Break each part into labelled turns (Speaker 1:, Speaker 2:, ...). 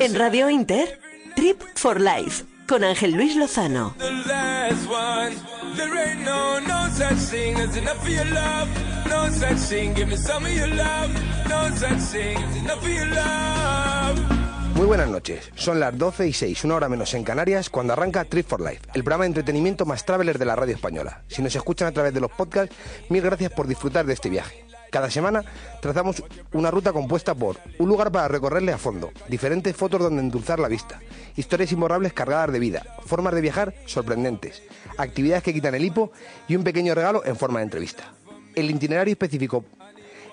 Speaker 1: En Radio Inter, Trip for Life, con Ángel Luis Lozano.
Speaker 2: Muy buenas noches, son las 12 y 6, una hora menos en Canarias, cuando arranca Trip for Life, el programa de entretenimiento más traveler de la radio española. Si nos escuchan a través de los podcasts, mil gracias por disfrutar de este viaje. Cada semana trazamos una ruta compuesta por un lugar para recorrerle a fondo, diferentes fotos donde endulzar la vista, historias imborrables cargadas de vida, formas de viajar sorprendentes, actividades que quitan el hipo y un pequeño regalo en forma de entrevista. El itinerario específico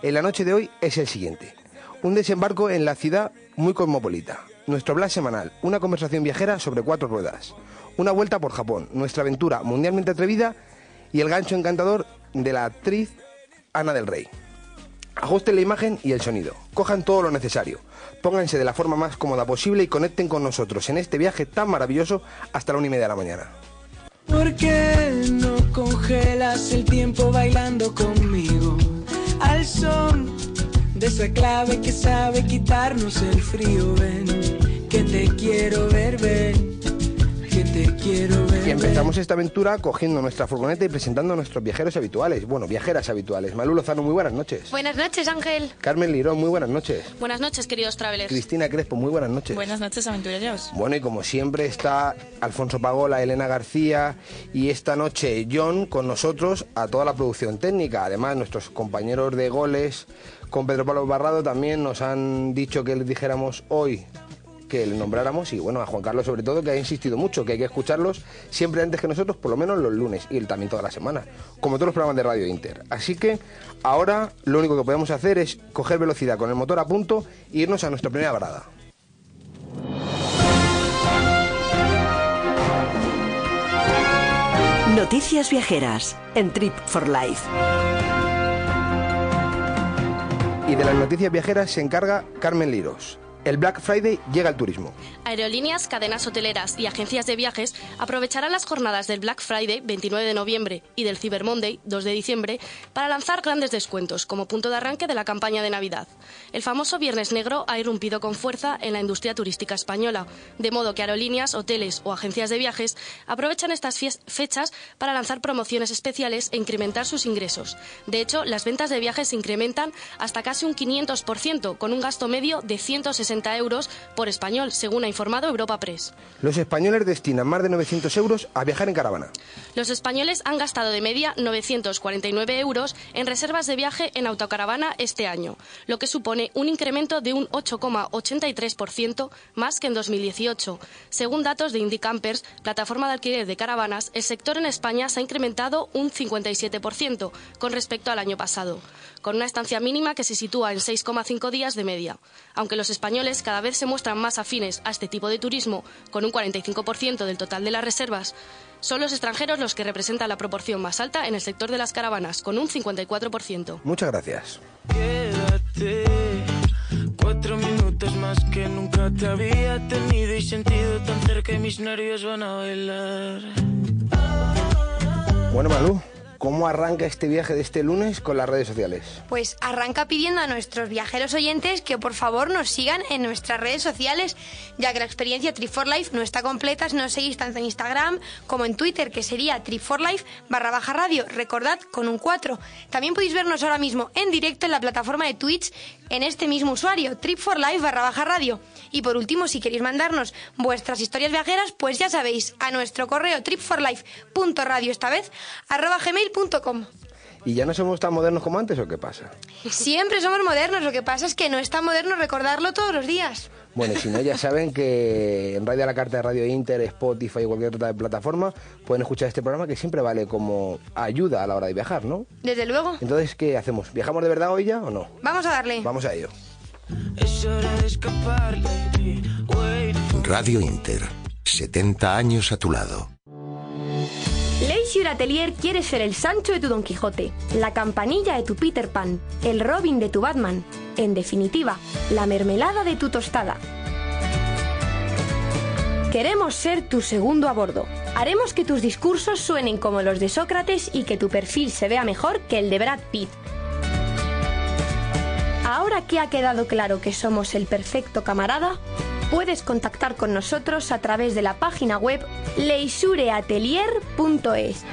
Speaker 2: en la noche de hoy es el siguiente. Un desembarco en la ciudad muy cosmopolita. Nuestro blog semanal, una conversación viajera sobre cuatro ruedas. Una vuelta por Japón, nuestra aventura mundialmente atrevida y el gancho encantador de la actriz Ana del Rey. Ajusten la imagen y el sonido. Cojan todo lo necesario. Pónganse de la forma más cómoda posible y conecten con nosotros en este viaje tan maravilloso hasta la una y media de la mañana.
Speaker 3: ¿Por qué no congelas el tiempo bailando conmigo? Al son de esa clave que sabe quitarnos el frío, ven, que te quiero ver, ven, te quiero ver.
Speaker 2: Y empezamos esta aventura cogiendo nuestra furgoneta y presentando a nuestros viajeros habituales. Bueno, viajeras habituales. Malú Lozano, muy buenas noches.
Speaker 4: Buenas noches, Ángel.
Speaker 2: Carmen Lirón, muy buenas noches.
Speaker 4: Buenas noches, queridos travelers.
Speaker 2: Cristina Crespo, muy buenas noches.
Speaker 5: Buenas noches, aventureros.
Speaker 2: Bueno, y como siempre está Alfonso Pagola, Elena García y esta noche John con nosotros a toda la producción técnica. Además, nuestros compañeros de goles con Pedro Pablo Barrado también nos han dicho que les dijéramos hoy que le nombráramos y bueno, a Juan Carlos sobre todo que ha insistido mucho, que hay que escucharlos siempre antes que nosotros, por lo menos los lunes y él también toda la semana, como todos los programas de Radio Inter. Así que ahora lo único que podemos hacer es coger velocidad con el motor a punto e irnos a nuestra primera parada.
Speaker 1: Noticias viajeras en Trip for Life.
Speaker 2: Y de las noticias viajeras se encarga Carmen Liros. El Black Friday llega al turismo.
Speaker 4: Aerolíneas, cadenas hoteleras y agencias de viajes aprovecharán las jornadas del Black Friday 29 de noviembre y del Cyber Monday 2 de diciembre para lanzar grandes descuentos como punto de arranque de la campaña de Navidad. El famoso Viernes Negro ha irrumpido con fuerza en la industria turística española, de modo que aerolíneas, hoteles o agencias de viajes aprovechan estas fechas para lanzar promociones especiales e incrementar sus ingresos. De hecho, las ventas de viajes se incrementan hasta casi un 500%, con un gasto medio de 160 euros por español, según ha informado Europa Press.
Speaker 2: Los españoles destinan más de 900 euros a viajar en caravana.
Speaker 4: Los españoles han gastado de media 949 euros en reservas de viaje en autocaravana este año, lo que supone un incremento de un 8,83% más que en 2018. Según datos de Indicampers, plataforma de alquiler de caravanas, el sector en España se ha incrementado un 57% con respecto al año pasado, con una estancia mínima que se sitúa en 6,5 días de media. Aunque los españoles cada vez se muestran más afines a este tipo de turismo, con un 45% del total de las reservas, son los extranjeros los que representan la proporción más alta en el sector de las caravanas, con un 54%.
Speaker 2: Muchas gracias.
Speaker 3: Quédate cuatro minutos más que nunca te había tenido y sentido tan cerca y mis nervios van a bailar.
Speaker 2: Bueno, Malú, ¿cómo arranca este viaje de este lunes con las redes sociales?
Speaker 6: Pues arranca pidiendo a nuestros viajeros oyentes que por favor nos sigan en nuestras redes sociales, ya que la experiencia Trip for Life no está completa si no seguís tanto en Instagram como en Twitter, que sería Trip for Life barra baja radio, recordad con un 4. También podéis vernos ahora mismo en directo en la plataforma de Twitch en este mismo usuario, Trip for Life barra baja radio. Y por último, si queréis mandarnos vuestras historias viajeras, pues ya sabéis, a nuestro correo tripforlife.radio esta vez, arroba gmail.com.
Speaker 2: ¿Y ya no somos tan modernos como antes o qué pasa?
Speaker 6: Siempre somos modernos, lo que pasa es que no es tan moderno recordarlo todos los días.
Speaker 2: Bueno, y si no, ya saben que en Radio a la Carta de Radio Inter, Spotify y cualquier otra plataforma pueden escuchar este programa que siempre vale como ayuda a la hora de viajar, ¿no?
Speaker 6: Desde luego.
Speaker 2: Entonces, ¿qué hacemos? ¿Viajamos de verdad hoy ya o no?
Speaker 6: Vamos a darle.
Speaker 2: Vamos a ello.
Speaker 3: Es hora de escapar, lady. Wait for
Speaker 7: Radio Inter. 70 años a tu lado.
Speaker 8: Leisure Atelier quiere ser el Sancho de tu Don Quijote, la campanilla de tu Peter Pan, el Robin de tu Batman, en definitiva, la mermelada de tu tostada. Queremos ser tu segundo a bordo. Haremos que tus discursos suenen como los de Sócrates y que tu perfil se vea mejor que el de Brad Pitt. Ahora que ha quedado claro que somos el perfecto camarada, puedes contactar con nosotros a través de la página web leisureatelier.es.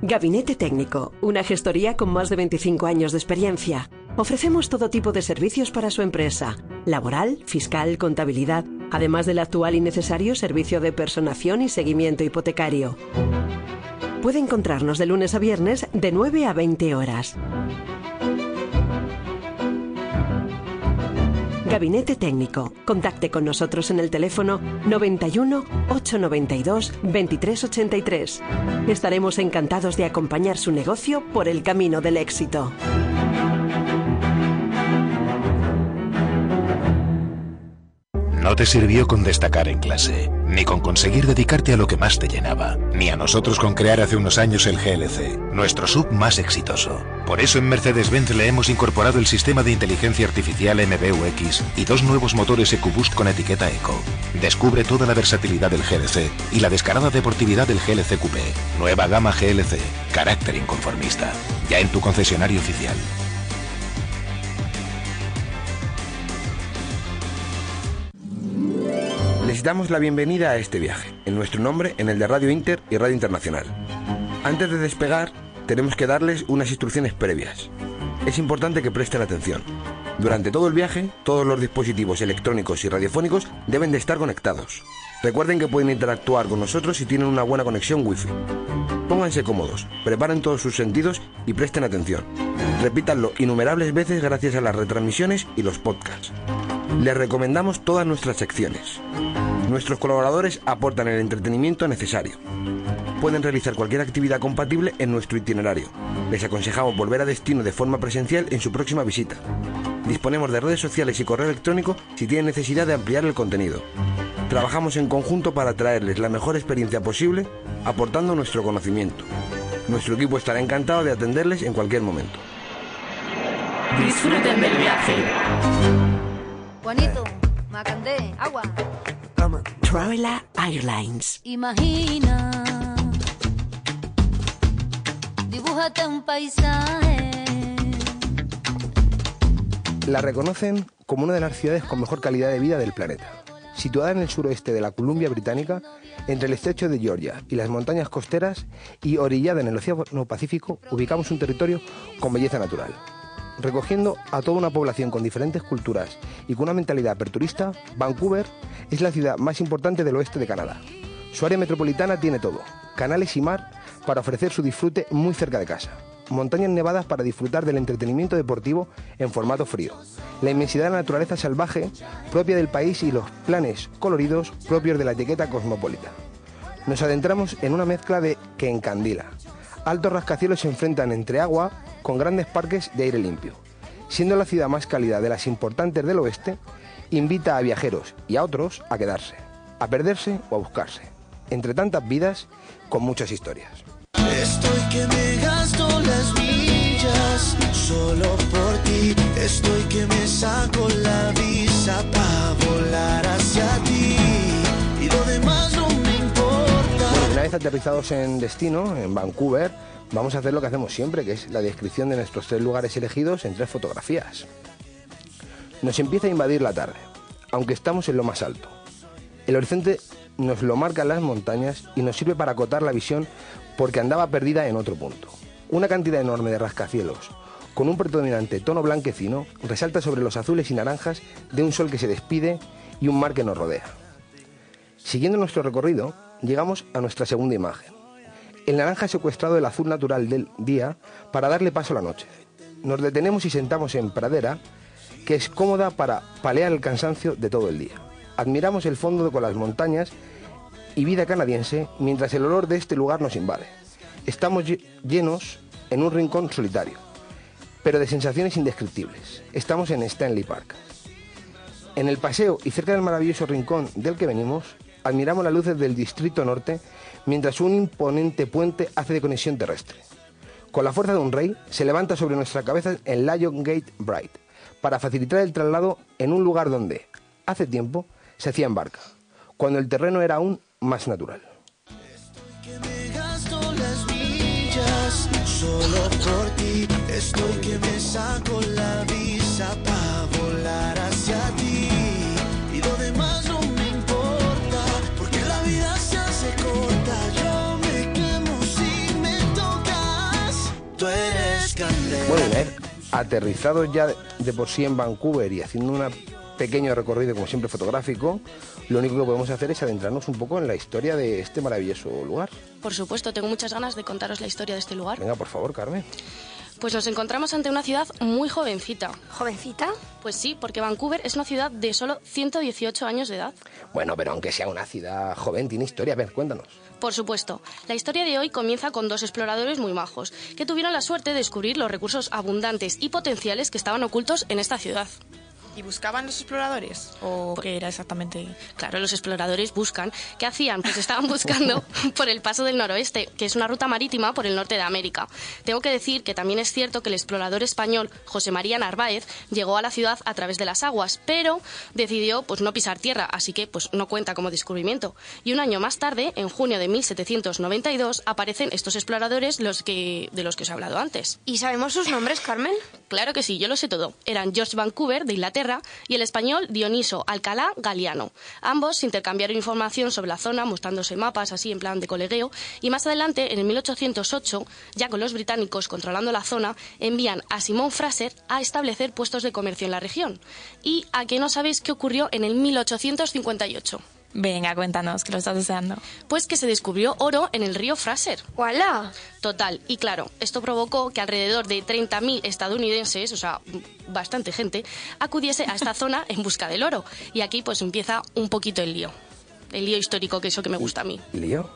Speaker 1: Gabinete Técnico, una gestoría con más de 25 años de experiencia. Ofrecemos todo tipo de servicios para su empresa, laboral, fiscal, contabilidad, además del actual y necesario servicio de personación y seguimiento hipotecario. Puede encontrarnos de lunes a viernes de 9 a 20 horas. Gabinete Técnico. Contacte con nosotros en el teléfono 91 892 2383. Estaremos encantados de acompañar su negocio por el camino del éxito.
Speaker 5: No te sirvió con destacar en clase, ni con conseguir dedicarte a lo que más te llenaba, ni a nosotros con crear hace unos años el GLC, nuestro sub más exitoso. Por eso en Mercedes-Benz le hemos incorporado el sistema de inteligencia artificial MBUX y dos nuevos motores EcoBoost con etiqueta Eco. Descubre toda la versatilidad del GLC y la descarada deportividad del GLC Coupé. Nueva gama GLC, carácter inconformista. Ya en tu concesionario oficial.
Speaker 2: Damos la bienvenida a este viaje, en nuestro nombre, en el de Radio Inter y Radio Internacional. Antes de despegar, tenemos que darles unas instrucciones previas. Es importante que presten atención. Durante todo el viaje, todos los dispositivos electrónicos y radiofónicos deben de estar conectados. Recuerden que pueden interactuar con nosotros si tienen una buena conexión Wi-Fi. Pónganse cómodos, preparen todos sus sentidos y presten atención. Repítanlo innumerables veces gracias a las retransmisiones y los podcasts. Les recomendamos todas nuestras secciones. Nuestros colaboradores aportan el entretenimiento necesario. Pueden realizar cualquier actividad compatible en nuestro itinerario. Les aconsejamos volver a destino de forma presencial en su próxima visita. Disponemos de redes sociales y correo electrónico si tienen necesidad de ampliar el contenido. Trabajamos en conjunto para traerles la mejor experiencia posible, aportando nuestro conocimiento. Nuestro equipo estará encantado de atenderles en cualquier momento.
Speaker 1: Disfruten del viaje.
Speaker 9: Juanito, Macandé, agua.
Speaker 1: Travela Airlines.
Speaker 9: Imagina, dibújate un paisaje.
Speaker 2: La reconocen como una de las ciudades con mejor calidad de vida del planeta. Situada en el suroeste de la Columbia Británica, entre el estrecho de Georgia y las montañas costeras y orillada en el Océano Pacífico, ubicamos un territorio con belleza natural. Recogiendo a toda una población con diferentes culturas y con una mentalidad aperturista, Vancouver es la ciudad más importante del oeste de Canadá. Su área metropolitana tiene todo, canales y mar para ofrecer su disfrute muy cerca de casa, montañas nevadas para disfrutar del entretenimiento deportivo en formato frío, la inmensidad de la naturaleza salvaje propia del país y los planes coloridos propios de la etiqueta cosmopolita. Nos adentramos en una mezcla de que encandila. Altos rascacielos se enfrentan entre agua con grandes parques de aire limpio. Siendo la ciudad más cálida de las importantes del oeste, invita a viajeros y a otros a quedarse, a perderse o a buscarse. Entre tantas vidas, con muchas historias.
Speaker 3: Estoy que me gasto las millas solo por ti. Estoy que me saco la visa para volar hacia ti. Y lo demás no me importa.
Speaker 2: Bueno, una vez aterrizados en destino, en Vancouver, vamos a hacer lo que hacemos siempre, que es la descripción de nuestros tres lugares elegidos en tres fotografías. Nos empieza a invadir la tarde, aunque estamos en lo más alto. El horizonte nos lo marcan las montañas y nos sirve para acotar la visión porque andaba perdida en otro punto. Una cantidad enorme de rascacielos, con un predominante tono blanquecino, resalta sobre los azules y naranjas de un sol que se despide y un mar que nos rodea. Siguiendo nuestro recorrido, llegamos a nuestra segunda imagen. El naranja secuestrado el azul natural del día para darle paso a la noche. Nos detenemos y sentamos en pradera, que es cómoda para palear el cansancio de todo el día. Admiramos el fondo con las montañas y vida canadiense mientras el olor de este lugar nos invade. Estamos lle- llenos en un rincón solitario, pero de sensaciones indescriptibles. Estamos en Stanley Park. En el paseo y cerca del maravilloso rincón del que venimos, admiramos las luces del Distrito Norte mientras un imponente puente hace de conexión terrestre. Con la fuerza de un rey, se levanta sobre nuestra cabeza el Lion Gate Bright para facilitar el traslado en un lugar donde, hace tiempo, se hacía en barca, cuando el terreno era aún más natural. Bueno, una vez aterrizados ya de- de por sí en Vancouver y haciendo un pequeño recorrido, como siempre, fotográfico, lo único que podemos hacer es adentrarnos un poco en la historia de este maravilloso lugar.
Speaker 4: Por supuesto, tengo muchas ganas de contaros la historia de este lugar.
Speaker 2: Venga, por favor, Carmen.
Speaker 4: Pues nos encontramos ante una ciudad muy jovencita.
Speaker 6: ¿Jovencita?
Speaker 4: Pues sí, porque Vancouver es una ciudad de solo 118 años de edad.
Speaker 2: Bueno, pero aunque sea una ciudad joven, tiene historia. A ver, cuéntanos.
Speaker 4: Por supuesto, la historia de hoy comienza con dos exploradores muy majos, que tuvieron la suerte de descubrir los recursos abundantes y potenciales que estaban ocultos en esta ciudad.
Speaker 10: ¿Y buscaban los exploradores? ¿O qué era exactamente?
Speaker 4: Claro, los exploradores buscan. ¿Qué hacían? Pues estaban buscando por el paso del noroeste, que es una ruta marítima por el norte de América. Tengo que decir que también es cierto que el explorador español José María Narváez llegó a la ciudad a través de las aguas, pero decidió pues no pisar tierra, así que pues no cuenta como descubrimiento. Y un año más tarde, en junio de 1792, aparecen estos exploradores los que, de los que os he hablado antes.
Speaker 6: ¿Y sabemos sus nombres, Carmen?
Speaker 4: Claro que sí, yo lo sé todo. Eran George Vancouver, de Inglaterra, y el español Dioniso Alcalá Galiano. Ambos intercambiaron información sobre la zona, mostrándose mapas así en plan de colegueo, y más adelante, en el 1808, ya con los británicos controlando la zona, envían a Simón Fraser a establecer puestos de comercio en la región. ¿Y a qué no sabéis qué ocurrió en el 1858?
Speaker 10: Venga, cuéntanos, que lo estás deseando.
Speaker 4: Pues que se descubrió oro en el río Fraser.
Speaker 6: ¡Wala!
Speaker 4: Total. Y claro, esto provocó que alrededor de 30.000 estadounidenses, o sea, bastante gente, acudiese a esta zona en busca del oro. Y aquí pues empieza un poquito el lío. El lío histórico, que es lo que me gusta a mí.
Speaker 2: ¿Lío?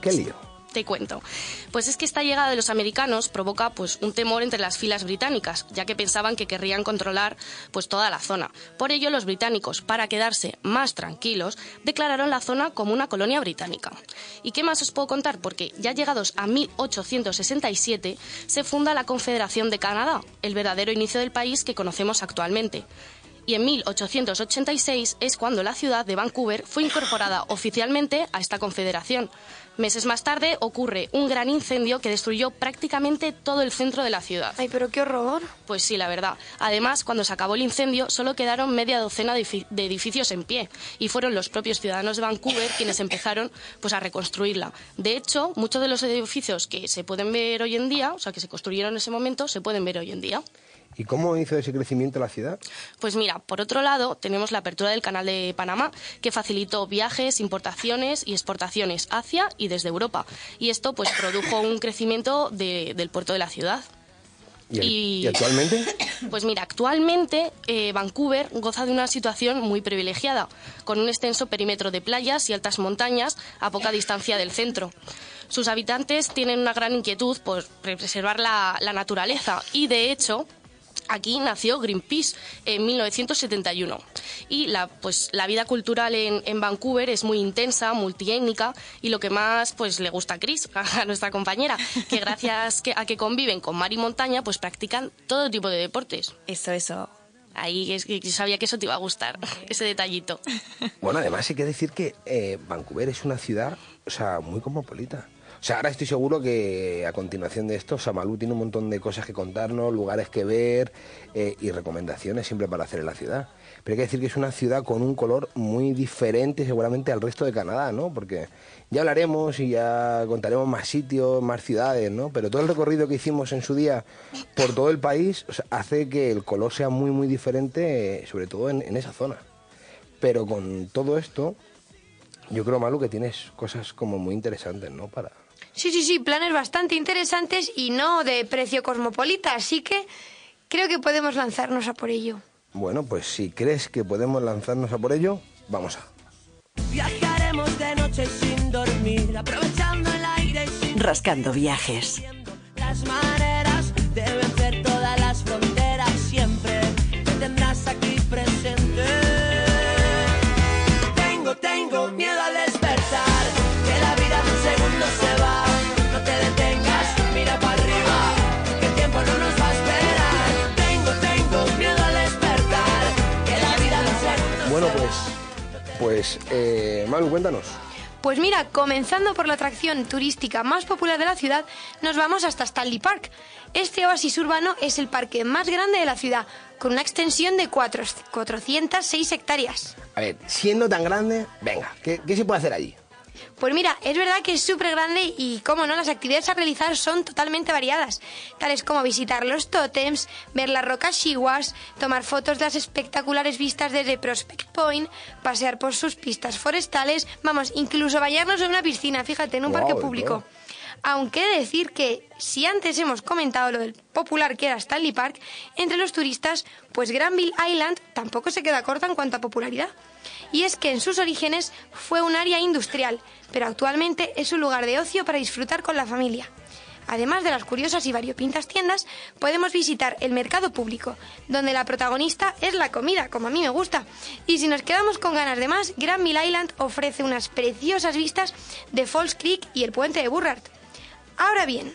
Speaker 2: ¿Qué lío?
Speaker 4: Te cuento. Pues es que esta llegada de los americanos provoca pues un temor entre las filas británicas, ya que pensaban que querrían controlar pues toda la zona. Por ello los británicos, para quedarse más tranquilos, declararon la zona como una colonia británica. ¿Y qué más os puedo contar? Porque ya llegados a 1867 se funda la Confederación de Canadá, el verdadero inicio del país que conocemos actualmente y en 1886 es cuando la ciudad de Vancouver fue incorporada oficialmente a esta confederación. Meses más tarde ocurre un gran incendio que destruyó prácticamente todo el centro de la ciudad.
Speaker 6: Ay, pero qué horror.
Speaker 4: Pues sí, la verdad. Además, cuando se acabó el incendio, solo quedaron media docena de edifi- de edificios en pie y fueron los propios ciudadanos de Vancouver quienes empezaron pues a reconstruirla. De hecho, muchos de los edificios que se pueden ver hoy en día, o sea, que se construyeron en ese momento, se pueden ver hoy en día.
Speaker 2: ¿Y cómo hizo ese crecimiento la ciudad?
Speaker 4: Pues mira, por otro lado, tenemos la apertura del Canal de Panamá, que facilitó viajes, importaciones y exportaciones hacia y desde Europa. Y esto pues produjo un crecimiento de- del puerto de la ciudad.
Speaker 2: ¿Y, el-
Speaker 4: Y-
Speaker 2: ¿y actualmente?
Speaker 4: Pues mira, actualmente eh, Vancouver goza de una situación muy privilegiada, con un extenso perímetro de playas y altas montañas a poca distancia del centro. Sus habitantes tienen una gran inquietud por preservar la, la naturaleza y, de hecho, Aquí nació Greenpeace en 1971 y la, pues, la vida cultural en, en Vancouver es muy intensa, multiétnica y lo que más pues, le gusta a Chris, a nuestra compañera, que gracias que- a que conviven con mar y montaña pues practican todo tipo de deportes.
Speaker 10: Eso, eso.
Speaker 4: Ahí es que yo sabía que eso te iba a gustar, ese detallito.
Speaker 2: Bueno, además hay que decir que eh, Vancouver es una ciudad, o sea, muy cosmopolita. O sea, ahora estoy seguro que a continuación de esto, Samalú tiene un montón de cosas que contarnos, lugares que ver eh, y recomendaciones siempre para hacer en la ciudad. Pero hay que decir que es una ciudad con un color muy diferente seguramente al resto de Canadá, ¿no? Porque ya hablaremos y ya contaremos más sitios, más ciudades, ¿no? Pero todo el recorrido que hicimos en su día por todo el país hace que el color sea muy, muy diferente, eh, sobre todo en, en esa zona. Pero con todo esto, yo creo, Malu, que tienes cosas como muy interesantes, ¿no? Para...
Speaker 6: Sí, sí, sí, planes bastante interesantes y no de precio cosmopolita, así que creo que podemos lanzarnos a por ello.
Speaker 2: Bueno, pues si crees que podemos lanzarnos a por ello, vamos a.
Speaker 3: Viajaremos de noche sin dormir, aprovechando el aire y sin
Speaker 1: Rascando viajes.
Speaker 3: las maneras de vencer todas las fronteras. Siempre me tendrás aquí presente. Tengo, tengo miedo al
Speaker 2: pues. Eh, Malu, cuéntanos.
Speaker 6: Pues mira, comenzando por la atracción turística más popular de la ciudad, nos vamos hasta Stanley Park. Este oasis urbano es el parque más grande de la ciudad, con una extensión de cuatro- 406 hectáreas.
Speaker 2: A ver, siendo tan grande, venga, ¿qué, qué se puede hacer allí?
Speaker 6: Pues mira, es verdad que es súper grande y, como no, las actividades a realizar son totalmente variadas, tales como visitar los tótems, ver las rocas Shiwas, tomar fotos de las espectaculares vistas desde Prospect Point, pasear por sus pistas forestales, vamos, incluso bañarnos en una piscina, fíjate, en un parque público. Aunque decir que si antes hemos comentado lo del popular que era Stanley Park, entre los turistas, pues Granville Island tampoco se queda corta en cuanto a popularidad. Y es que en sus orígenes fue un área industrial, pero actualmente es un lugar de ocio para disfrutar con la familia. Además de las curiosas y variopintas tiendas, podemos visitar el mercado público, donde la protagonista es la comida, como a mí me gusta. Y si nos quedamos con ganas de más, Granville Island ofrece unas preciosas vistas de Falls Creek y el puente de Burrard. Ahora bien,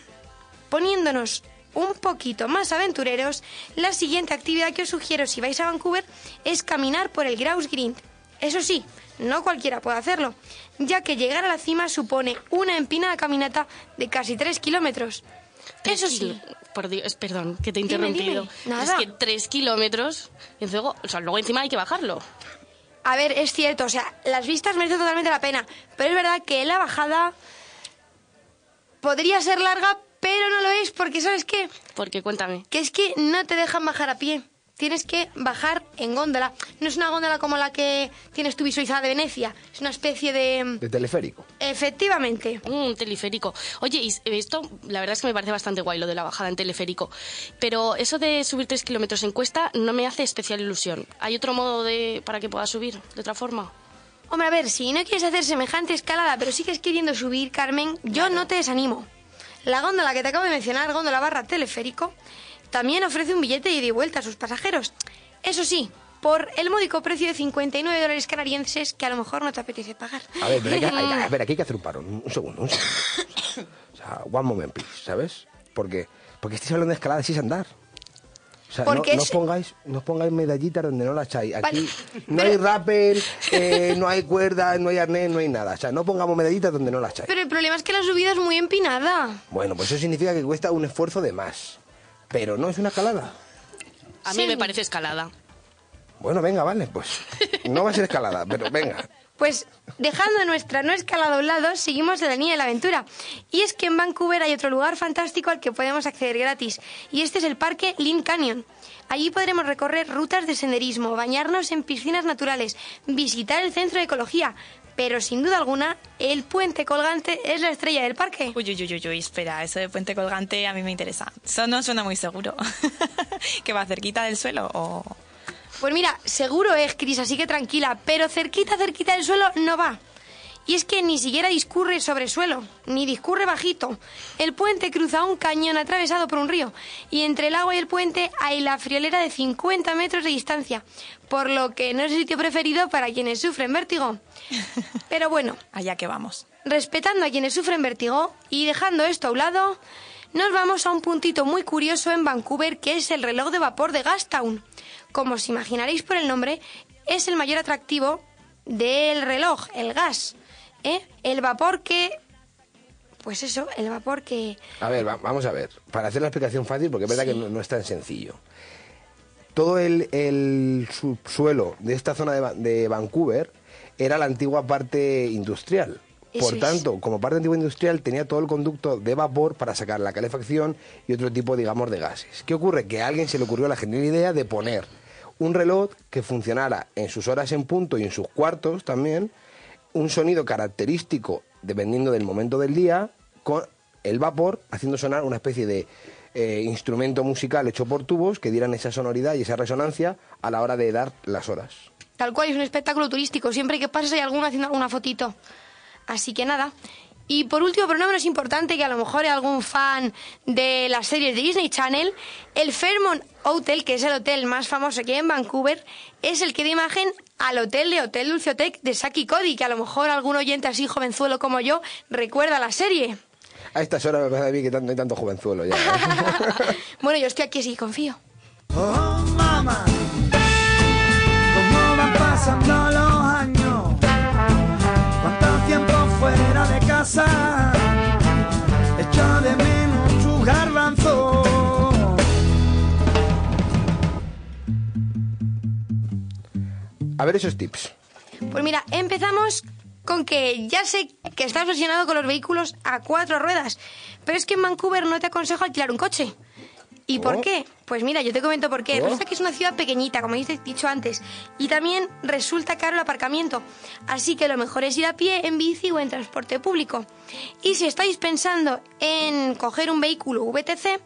Speaker 6: poniéndonos un poquito más aventureros, la siguiente actividad que os sugiero si vais a Vancouver es caminar por el Grouse Green. Eso sí, no cualquiera puede hacerlo, ya que llegar a la cima supone una empinada caminata de casi 3 kilómetros. Eso sí,
Speaker 4: Por Dios, perdón, que te he interrumpido.
Speaker 6: dime. Nada.
Speaker 4: Es que tres kilómetros y luego, o sea, luego encima hay que bajarlo.
Speaker 6: a ver, es cierto, o sea, las vistas merecen totalmente la pena, pero es verdad que la bajada podría ser larga, pero no lo es, porque ¿sabes qué?
Speaker 4: Porque cuéntame.
Speaker 6: que es que no te dejan bajar a pie. Tienes que bajar en góndola. No es una góndola como la que tienes tú visualizada de Venecia. Es una especie de...
Speaker 2: De teleférico.
Speaker 6: Efectivamente.
Speaker 4: Un teleférico. Oye, y esto, la verdad es que me parece bastante guay lo de la bajada en teleférico. Pero eso de subir tres kilómetros en cuesta no me hace especial ilusión. ¿Hay otro modo de para que pueda subir de otra forma?
Speaker 6: Hombre, a ver, si no quieres hacer semejante escalada, pero sigues queriendo subir, Carmen, yo no te desanimo. La góndola que te acabo de mencionar, góndola barra teleférico, también ofrece un billete de ida y vuelta a sus pasajeros. Eso sí, por el módico precio de 59 dólares canadienses que a lo mejor no te apetece pagar.
Speaker 2: A ver, pero hay que, hay- a ver, aquí hay que hacer un paro. Un un segundo, un segundo. O sea, one moment, please, ¿sabes? Porque, porque estáis hablando de escalada, es andar. O sea, no,
Speaker 6: Porque
Speaker 2: no
Speaker 6: es-
Speaker 2: pongáis, no os pongáis medallitas donde no las hay. Aquí
Speaker 6: Vale,
Speaker 2: no
Speaker 6: pero-
Speaker 2: hay rappel, eh, no hay cuerdas, no hay arnés, no hay nada. O sea, no pongamos medallitas donde no las hay.
Speaker 6: Pero el problema es que la subida es muy empinada.
Speaker 2: Bueno, pues eso significa que cuesta un esfuerzo de más. Pero no es una escalada.
Speaker 4: A mí
Speaker 6: Sí.
Speaker 4: me parece escalada.
Speaker 2: Bueno, venga, vale, pues no va a ser escalada, pero venga.
Speaker 6: Pues dejando nuestra no escalada a un lado, seguimos de la línea de la aventura. Y es que en Vancouver hay otro lugar fantástico al que podemos acceder gratis. Y este es el parque Lynn Canyon. Allí podremos recorrer rutas de senderismo, bañarnos en piscinas naturales, visitar el centro de ecología. Pero sin duda alguna, el puente colgante es la estrella del parque.
Speaker 10: Uy, uy, uy, uy, uy, espera, eso de puente colgante a mí me interesa. Eso no suena muy seguro. ¿Que va cerquita del suelo o...?
Speaker 6: Pues mira, seguro es, Cris, así que tranquila, pero cerquita, cerquita del suelo no va. Y es que ni siquiera discurre sobre suelo, ni discurre bajito. El puente cruza un cañón atravesado por un río, y entre el agua y el puente hay la friolera de 50 metros de distancia, por lo que no es el sitio preferido para quienes sufren vértigo. Pero bueno,
Speaker 10: Allá que vamos.
Speaker 6: respetando a quienes sufren vértigo y dejando esto a un lado, nos vamos a un puntito muy curioso en Vancouver que es el reloj de vapor de Gastown. Como os imaginaréis por el nombre, es el mayor atractivo del reloj, el gas. ¿Eh? El vapor que... Pues eso, el vapor que...
Speaker 2: A ver, va- vamos a ver. Para hacer la explicación fácil, porque es verdad que no, no es tan sencillo. Todo el, el subsuelo de esta zona de, Va- de Vancouver era la antigua parte industrial.
Speaker 6: Eso
Speaker 2: Por
Speaker 6: es.
Speaker 2: tanto, como parte antigua industrial, tenía todo el conducto de vapor para sacar la calefacción y otro tipo, digamos, de gases. ¿Qué ocurre? Que a alguien se le ocurrió la genial idea de poner un reloj que funcionara en sus horas en punto y en sus cuartos también, un sonido característico dependiendo del momento del día, con el vapor haciendo sonar una especie de eh, instrumento musical hecho por tubos que dieran esa sonoridad y esa resonancia a la hora de dar las horas.
Speaker 6: Tal cual es un espectáculo turístico. Siempre que pases hay alguno haciendo alguna fotito. Así que nada. Y por último, pero no menos importante, que a lo mejor hay algún fan de las series de Disney Channel, el Fairmont Hotel, que es el hotel más famoso que hay en Vancouver, es el que da imagen al hotel de Hotel Dulciotec de Saki Cody, que a lo mejor algún oyente así jovenzuelo como yo recuerda la serie.
Speaker 2: A estas horas me parece a mí que tanto, hay tanto jovenzuelo ya. ¿eh?
Speaker 6: Bueno, yo estoy aquí así, confío.
Speaker 3: Oh, mamá, cómo van pasando los
Speaker 2: A ver esos tips.
Speaker 6: Pues mira, empezamos con que ya sé que estás obsesionado con los vehículos a cuatro ruedas, pero es que en Vancouver no te aconsejo alquilar un coche. ¿Y por
Speaker 11: Oh.
Speaker 6: qué? Pues mira, yo te comento por qué.
Speaker 11: Oh.
Speaker 6: Resulta que es una ciudad pequeñita, como he dicho antes, y también resulta caro el aparcamiento. Así que lo mejor es ir a pie, en bici o en transporte público. Y si estáis pensando en coger un vehículo VTC,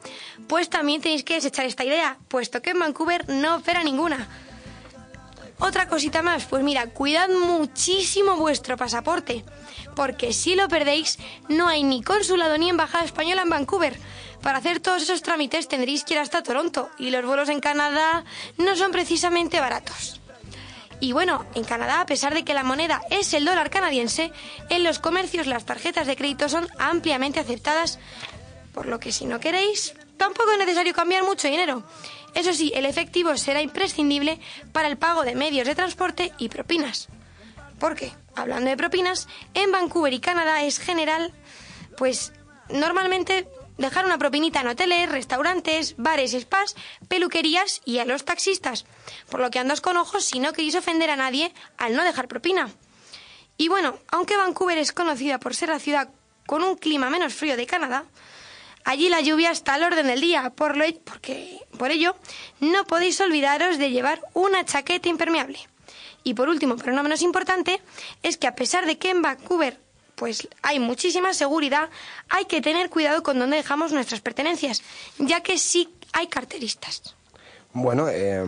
Speaker 6: pues también tenéis que desechar esta idea, puesto que en Vancouver no opera ninguna. Otra cosita más, pues mira, cuidad muchísimo vuestro pasaporte, porque si lo perdéis, no hay ni consulado ni embajada española en Vancouver. Para hacer todos esos trámites tendréis que ir hasta Toronto y los vuelos en Canadá no son precisamente baratos. Y bueno, en Canadá, a pesar de que la moneda es el dólar canadiense, en los comercios las tarjetas de crédito son ampliamente aceptadas, por lo que si no queréis, tampoco es necesario cambiar mucho dinero. Eso sí, el efectivo será imprescindible para el pago de medios de transporte y propinas. Porque, hablando de propinas, en Vancouver y Canadá es general, pues normalmente dejar una propinita en hoteles, restaurantes, bares, spas, peluquerías y a los taxistas. Por lo que andas con ojos si no queréis ofender a nadie al no dejar propina. Y bueno, aunque Vancouver es conocida por ser la ciudad con un clima menos frío de Canadá, allí la lluvia está al orden del día, por, lo, porque, por ello no podéis olvidaros de llevar una chaqueta impermeable. Y por último, pero no menos importante, es que a pesar de que en Vancouver pues hay muchísima seguridad, hay que tener cuidado con dónde dejamos nuestras pertenencias, ya que sí hay carteristas.
Speaker 2: Bueno, eh,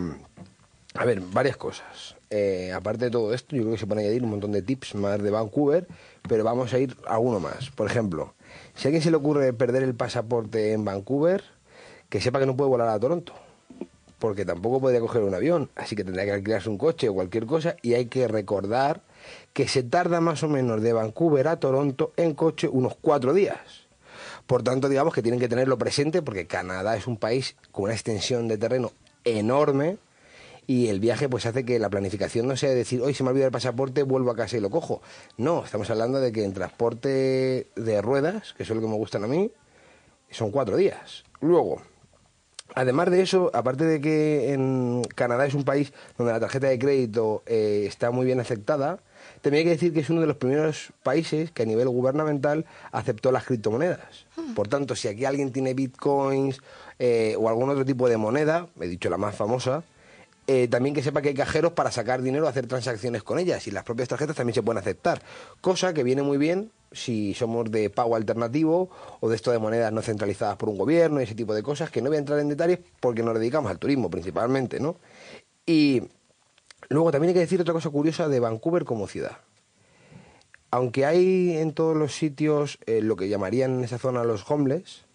Speaker 2: a ver, varias cosas. Eh, aparte de todo esto, yo creo que se pueden añadir un montón de tips más de Vancouver, pero vamos a ir a uno más. Por ejemplo, si a alguien se le ocurre perder el pasaporte en Vancouver, que sepa que no puede volar a Toronto, porque tampoco podría coger un avión, así que tendría que alquilarse un coche o cualquier cosa, y hay que recordar que se tarda más o menos de Vancouver a Toronto en coche unos cuatro días. Por tanto, digamos que tienen que tenerlo presente porque Canadá es un país con una extensión de terreno enorme y el viaje pues hace que la planificación no sea decir, hoy se me ha olvidado el pasaporte, vuelvo a casa y lo cojo. No, estamos hablando de que en transporte de ruedas, que es lo que me gustan a mí, son cuatro días. Luego, Además de eso, aparte de que en Canadá es un país donde la tarjeta de crédito eh, está muy bien aceptada, también hay que decir que es uno de los primeros países que a nivel gubernamental aceptó las criptomonedas. Por tanto, si aquí alguien tiene bitcoins eh, o algún otro tipo de moneda, he dicho la más famosa, eh, también que sepa que hay cajeros para sacar dinero, hacer transacciones con ellas y las propias tarjetas también se pueden aceptar. Cosa que viene muy bien si somos de pago alternativo o de esto de monedas no centralizadas por un gobierno y ese tipo de cosas, que no voy a entrar en detalles porque nos dedicamos al turismo principalmente, ¿no? Y luego también hay que decir otra cosa curiosa de Vancouver como ciudad. Aunque hay en todos los sitios eh, lo que llamarían en esa zona los homeless,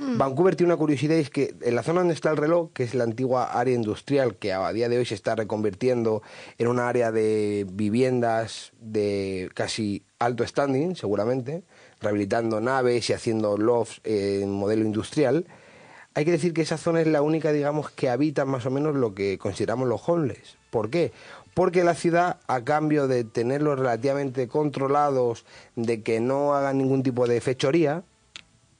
Speaker 2: Vancouver tiene una curiosidad y es que en la zona donde está el reloj, que es la antigua área industrial que a día de hoy se está reconvirtiendo en una área de viviendas de casi alto standing, seguramente, rehabilitando naves y haciendo lofts en modelo industrial, hay que decir que esa zona es la única, digamos, que habita más o menos lo que consideramos los homeless. ¿Por qué? Porque la ciudad, a cambio de tenerlos relativamente controlados, de que no hagan ningún tipo de fechoría,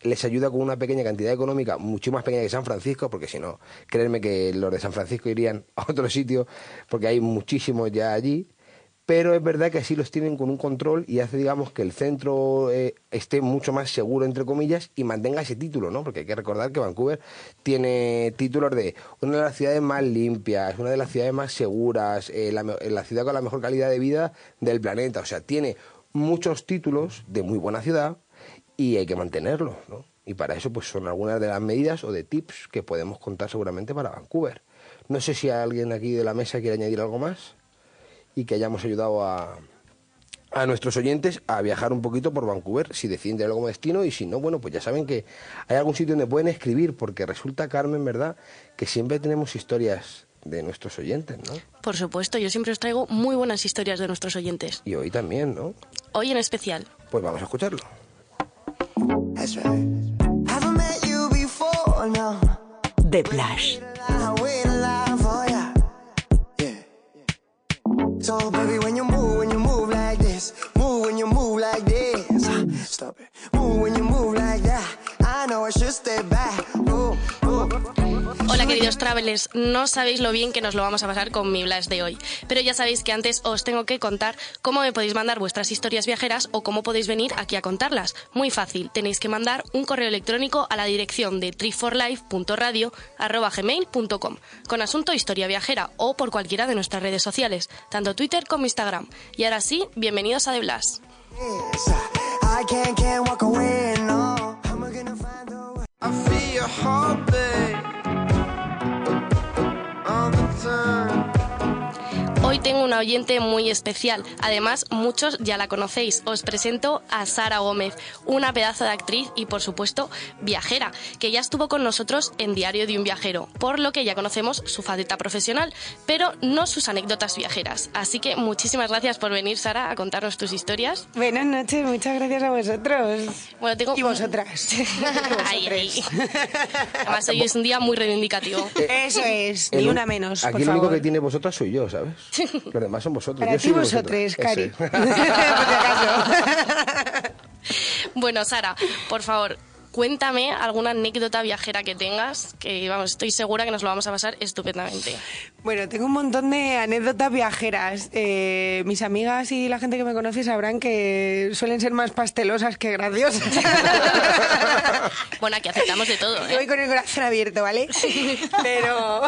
Speaker 2: les ayuda con una pequeña cantidad económica, mucho más pequeña que San Francisco, porque si no, créanme que los de San Francisco irían a otro sitio, porque hay muchísimos ya allí. Pero es verdad que así los tienen con un control y hace, digamos, que el centro eh, esté mucho más seguro, entre comillas, y mantenga ese título, ¿no? Porque hay que recordar que Vancouver tiene títulos de una de las ciudades más limpias, una de las ciudades más seguras, eh, la, ciudad con la mejor calidad de vida del planeta. O sea, tiene muchos títulos de muy buena ciudad y hay que mantenerlo, ¿no? Y para eso pues son algunas de las medidas o de tips que podemos contar seguramente para Vancouver. No sé si alguien aquí de la mesa quiere añadir algo más y que hayamos ayudado a, a nuestros oyentes a viajar un poquito por Vancouver si deciden tenerlo como destino y si no, bueno, pues ya saben que hay algún sitio donde pueden escribir porque resulta, Carmen, ¿verdad?, que siempre tenemos historias de nuestros oyentes, ¿no?
Speaker 4: Por supuesto, yo siempre os traigo muy buenas historias de nuestros oyentes.
Speaker 2: Y hoy también, ¿no?
Speaker 4: Hoy en especial.
Speaker 2: Pues vamos a escucharlo.
Speaker 3: That's right. baby, when you move, when you move like this, move when you move like this. Stop it. Move when you move like that. I know I should stay back.
Speaker 4: Hola queridos travelers, no sabéis lo bien que nos lo vamos a pasar con mi Blas de hoy. Pero ya sabéis que antes os tengo que contar cómo me podéis mandar vuestras historias viajeras o cómo podéis venir aquí a contarlas. Muy fácil, tenéis que mandar un correo electrónico a la dirección de triforlife.radio.gmail.com con asunto historia viajera o por cualquiera de nuestras redes sociales, tanto Twitter como Instagram. Y ahora sí, bienvenidos a The Blas.
Speaker 3: I can't, can't walk
Speaker 4: tengo una oyente muy especial. Además, muchos ya la conocéis. Os presento a Sara Gómez, una pedazo de actriz y, por supuesto, viajera, que ya estuvo con nosotros en Diario de un Viajero, por lo que ya conocemos su faceta profesional, pero no sus anécdotas viajeras. Así que muchísimas gracias por venir, Sara, a contarnos tus historias.
Speaker 11: Buenas noches, muchas gracias a vosotros.
Speaker 4: Bueno, tengo...
Speaker 11: Y vosotras.
Speaker 4: Ay, ay. Además, hoy es un día muy reivindicativo.
Speaker 11: Eso es, ni
Speaker 2: un-
Speaker 11: una menos,
Speaker 2: Aquí
Speaker 11: por
Speaker 2: lo único que tiene vosotras soy yo, ¿sabes? Los demás son vosotros.
Speaker 11: Para
Speaker 2: Yo
Speaker 11: ti
Speaker 2: soy
Speaker 11: vosotros, Cari. Por si acaso.
Speaker 4: Bueno, Sara, por favor, cuéntame alguna anécdota viajera que tengas, que vamos, estoy segura que nos lo vamos a pasar estupendamente.
Speaker 11: Bueno, tengo un montón de anécdotas viajeras. Eh, mis amigas y la gente que me conoce sabrán que suelen ser más pastelosas que graciosas.
Speaker 4: Bueno, aquí aceptamos de todo,
Speaker 11: Yo voy
Speaker 4: ¿eh?
Speaker 11: con el corazón abierto, ¿vale? Pero,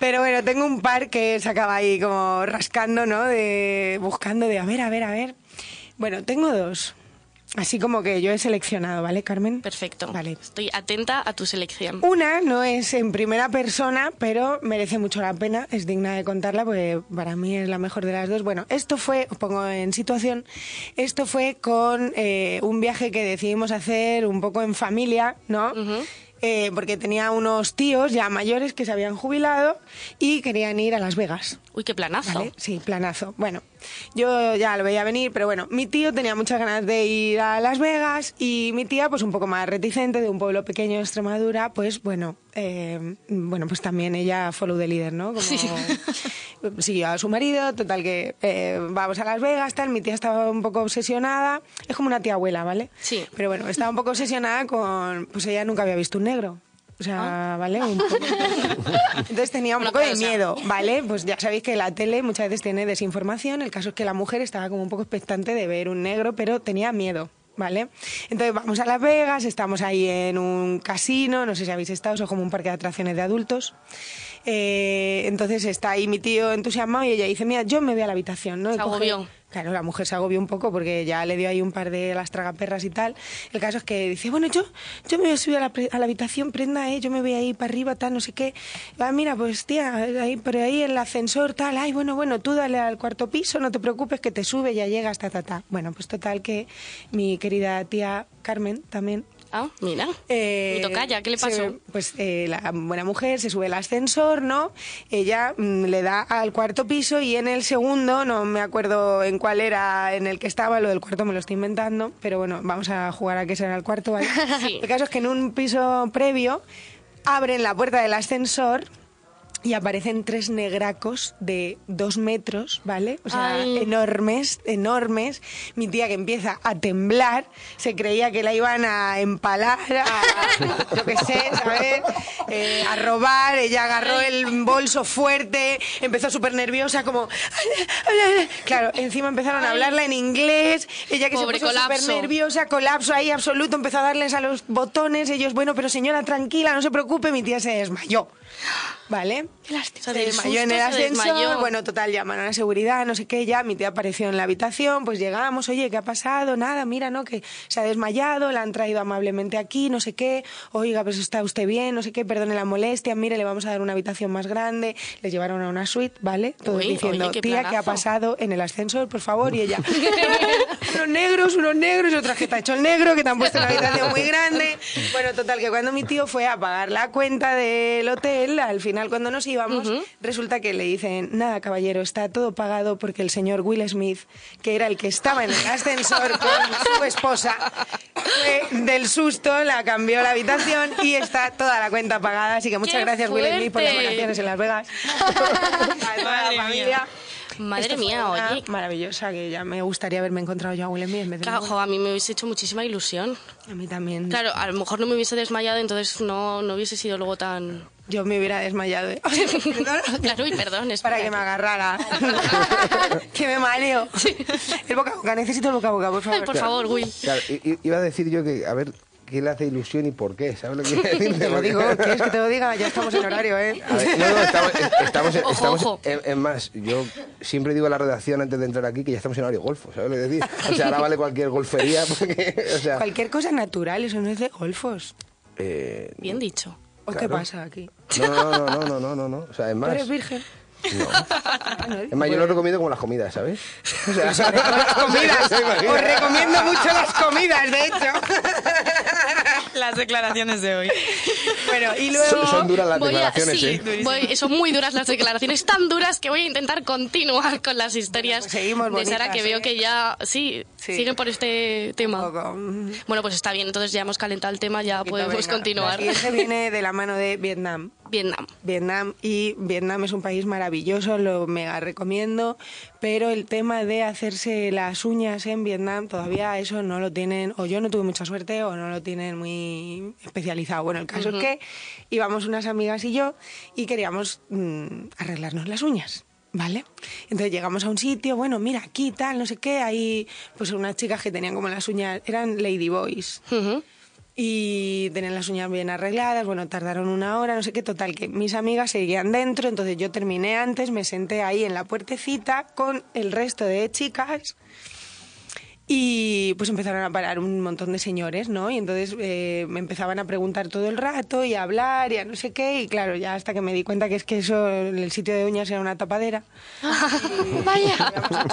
Speaker 11: pero bueno, tengo un par que se acaba ahí como rascando, ¿no? De, buscando de, a ver, a ver, a ver. Bueno, tengo dos. Así como que yo he seleccionado, ¿vale, Carmen?
Speaker 4: Perfecto.
Speaker 11: Vale.
Speaker 4: Estoy atenta a tu selección.
Speaker 11: Una no es en primera persona, pero merece mucho la pena, es digna de contarla, porque para mí es la mejor de las dos. Bueno, esto fue, os pongo en situación, esto fue con eh, un viaje que decidimos hacer un poco en familia, ¿no? Eh, porque tenía unos tíos ya mayores que se habían jubilado y querían ir a Las Vegas.
Speaker 4: Uy, qué planazo.
Speaker 11: ¿Vale? Sí, planazo. Bueno, yo ya lo veía venir, pero bueno, mi tío tenía muchas ganas de ir a Las Vegas y mi tía, pues un poco más reticente, de un pueblo pequeño de Extremadura, pues bueno, eh, bueno, pues también ella follow the leader, ¿no? Como siguió a su marido, total que eh, vamos a Las Vegas, tal, mi tía estaba un poco obsesionada, es como una tía abuela, ¿vale?
Speaker 4: Sí.
Speaker 11: Pero bueno, estaba un poco obsesionada con, pues ella nunca había visto un negro. O sea, ¿vale? Un poco- Entonces tenía un poco de miedo, ¿vale? Pues ya sabéis que la tele muchas veces tiene desinformación. El caso es que la mujer estaba como un poco expectante de ver un negro, pero tenía miedo. ¿Vale? Entonces vamos a Las Vegas, estamos ahí en un casino, no sé si habéis estado, eso es como un parque de atracciones de adultos. Eh, entonces está ahí mi tío entusiasmado y ella dice, mira, yo me voy a la habitación, ¿no?
Speaker 4: Se agobió.
Speaker 11: Claro, la mujer se agobió un poco porque ya le dio ahí un par de las tragaperras y tal. El caso es que dice, bueno, yo, yo me voy a subir a la, a la habitación, prenda, ¿eh? yo me voy a ir para arriba, tal, no sé qué. Ah, mira, pues tía, ahí, pero ahí el ascensor, tal, ay, bueno, bueno, tú dale al cuarto piso, no te preocupes que te sube, ya llegas, ta, ta, ta. Bueno, pues total que mi querida tía Carmen también
Speaker 4: Ah, mira.
Speaker 11: eh,
Speaker 4: Mi tocaya, ¿qué le
Speaker 11: se-
Speaker 4: pasó?
Speaker 11: pues eh, la buena mujer se sube al ascensor, ¿no? Ella mm, le da al cuarto piso y en el segundo, no me acuerdo en cuál era en el que estaba, lo del cuarto me lo estoy inventando, pero bueno, vamos a jugar a que será el cuarto, ¿vale?
Speaker 4: Sí.
Speaker 11: El caso es que en un piso previo abren la puerta del ascensor y aparecen tres negracos de dos metros, ¿vale? O sea,
Speaker 4: Ay.
Speaker 11: enormes, enormes. Mi tía que empieza a temblar, se creía que la iban a empalar, a, yo qué sé, ¿sabes? Eh, a robar, ella agarró el bolso fuerte, empezó súper nerviosa, como... Claro, encima empezaron a hablarla en inglés, ella que
Speaker 4: Pobre,
Speaker 11: se puso súper nerviosa, colapso ahí absoluto, empezó a darles a los botones, ellos, bueno, pero señora, tranquila, no se preocupe, mi tía se desmayó. ¿Vale? Se desmayó en el ascensor, bueno, total, llamaron a la seguridad, no sé qué, ya, mi tía apareció en la habitación, pues llegamos, oye, ¿qué ha pasado? Nada, mira, ¿no? Que se ha desmayado, la han traído amablemente aquí, no sé qué, oiga, pues está usted bien, no sé qué, perdone la molestia, mire, le vamos a dar una habitación más grande, le llevaron a una suite, ¿vale? Todos
Speaker 4: Uy,
Speaker 11: diciendo,
Speaker 4: oye, qué
Speaker 11: tía, ¿qué ha
Speaker 4: planazo".
Speaker 11: pasado en el ascensor, por favor? Y ella, unos negros, unos negros, otra que está hecho el negro, que te han puesto una habitación muy grande. Bueno, total, que cuando mi tío fue a pagar la cuenta del hotel, al final cuando nos íbamos, resulta que le dicen, nada, caballero, está todo pagado porque el señor Will Smith, que era el que estaba en el ascensor con su esposa, del susto, la cambió la habitación y está toda la cuenta pagada. Así que muchas
Speaker 4: ¡Qué
Speaker 11: gracias, Will Smith, por las vacaciones en Las Vegas. a toda la
Speaker 10: Madre mía.
Speaker 11: familia.
Speaker 4: Madre
Speaker 11: Esto fue
Speaker 4: mía,
Speaker 11: una
Speaker 4: oye.
Speaker 11: Maravillosa, que ya me gustaría haberme encontrado yo a Will Smith en vez de
Speaker 4: Claro, jo, a mí me hubiese hecho muchísima ilusión.
Speaker 11: A mí también.
Speaker 4: Claro, a lo mejor no me hubiese desmayado, entonces no, no hubiese sido luego tan...
Speaker 11: Yo me hubiera desmayado. ¿eh?
Speaker 4: Claro, y perdón, es
Speaker 11: Para que me agarrara. que me mareo. El boca a boca, necesito el boca a boca, por favor.
Speaker 4: Por favor, Will.
Speaker 2: Claro, iba a decir yo que, a ver, ¿qué le hace ilusión y por qué? ¿Sabes lo que quiero decir?
Speaker 11: Te lo digo, ¿quieres que te lo diga? Ya estamos en horario, ¿eh?
Speaker 2: A ver, no, no, estamos, estamos,
Speaker 4: Ojo,
Speaker 2: estamos
Speaker 4: ojo.
Speaker 2: En, en más, yo siempre digo a la redacción antes de entrar aquí que ya estamos en horario golfo, ¿sabes lo que decir? O sea, ahora vale cualquier golfería porque, o sea...
Speaker 11: Cualquier cosa natural, eso no es de golfos.
Speaker 2: eh,
Speaker 4: Bien dicho.
Speaker 11: Qué pasa aquí?
Speaker 2: No, no, no, no, no, no, no. O sea, es más.
Speaker 11: ¿Eres virgen?
Speaker 2: Es más, yo lo recomiendo como las comidas, ¿sabes? O sea,
Speaker 11: Las comidas. Os recomiendo mucho las comidas, de hecho.
Speaker 10: Las declaraciones de hoy.
Speaker 11: Bueno, y luego...
Speaker 2: Son, son duras las
Speaker 4: Voy a-
Speaker 2: declaraciones,
Speaker 4: sí,
Speaker 2: ¿eh?
Speaker 4: voy- son muy duras las declaraciones, tan duras que voy a intentar continuar con las historias
Speaker 11: pues seguimos
Speaker 4: de Sara,
Speaker 11: bonitas,
Speaker 4: que veo
Speaker 11: ¿eh?
Speaker 4: que ya, sí,
Speaker 11: Sí.
Speaker 4: siguen por este tema. Bueno, pues está bien, entonces ya hemos calentado el tema, ya podemos
Speaker 11: Venga,
Speaker 4: continuar.
Speaker 11: La siguiente viene de la mano de Vietnam.
Speaker 4: Vietnam.
Speaker 11: Vietnam y Vietnam es un país maravilloso, lo mega recomiendo, pero el tema de hacerse las uñas en Vietnam todavía eso no lo tienen, o yo no tuve mucha suerte o no lo tienen muy especializado. Bueno, el caso es que íbamos unas amigas y yo y queríamos mm, arreglarnos las uñas. ¿Vale? Entonces llegamos a un sitio, bueno, mira, aquí tal, no sé qué, hay pues unas chicas que tenían como las uñas, eran ladyboys,
Speaker 4: Ujú.
Speaker 11: Y tenían las uñas bien arregladas, bueno, tardaron una hora, no sé qué, total, que mis amigas seguían dentro, entonces yo terminé antes, me senté ahí en la puertecita con el resto de chicas y pues empezaron a parar un montón de señores, ¿no? Y entonces eh, me empezaban a preguntar todo el rato y a hablar y a no sé qué, y claro, ya hasta que me di cuenta que es que eso, el sitio de uñas era una tapadera.
Speaker 4: Vaya.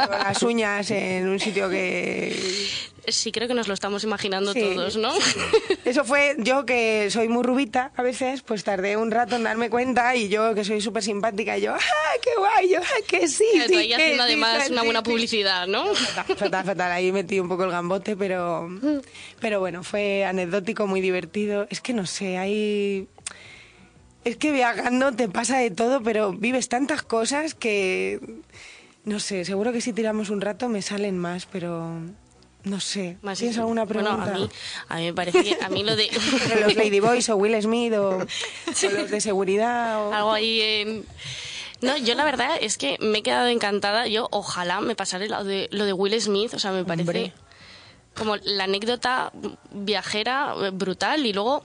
Speaker 11: Las uñas en un sitio que
Speaker 4: Sí, creo que nos lo estamos imaginando
Speaker 11: Sí.
Speaker 4: todos, ¿no?
Speaker 11: Eso fue yo que soy muy rubita a veces, pues tardé un rato en darme cuenta y yo que soy súper simpática y yo, ¡ah, qué guay! Yo, ¡ah, que sí!
Speaker 4: Pero
Speaker 11: sí,
Speaker 4: ahí
Speaker 11: que
Speaker 4: haciendo además una buena
Speaker 11: sí".
Speaker 4: publicidad, ¿no?
Speaker 11: Fatal, fatal, fatal. Ahí metí un poco el gambote, pero, pero bueno, fue anecdótico, muy divertido. Es que no sé, hay... Es que viajando te pasa de todo, pero vives tantas cosas que... No sé, seguro que si tiramos un rato me salen más, pero... No sé.
Speaker 4: Más
Speaker 11: ¿Tienes alguna
Speaker 4: Bueno,
Speaker 11: pregunta?
Speaker 4: a mí, a mí me parece que a mí lo de...
Speaker 11: de los Ladyboys o Will Smith o, o los de seguridad o...
Speaker 4: algo ahí en... No, yo la verdad es que me he quedado encantada. Yo ojalá me pasara lo de, lo de Will Smith. O sea, me parece
Speaker 11: Hombre.
Speaker 4: como la anécdota viajera eh, brutal. Y luego,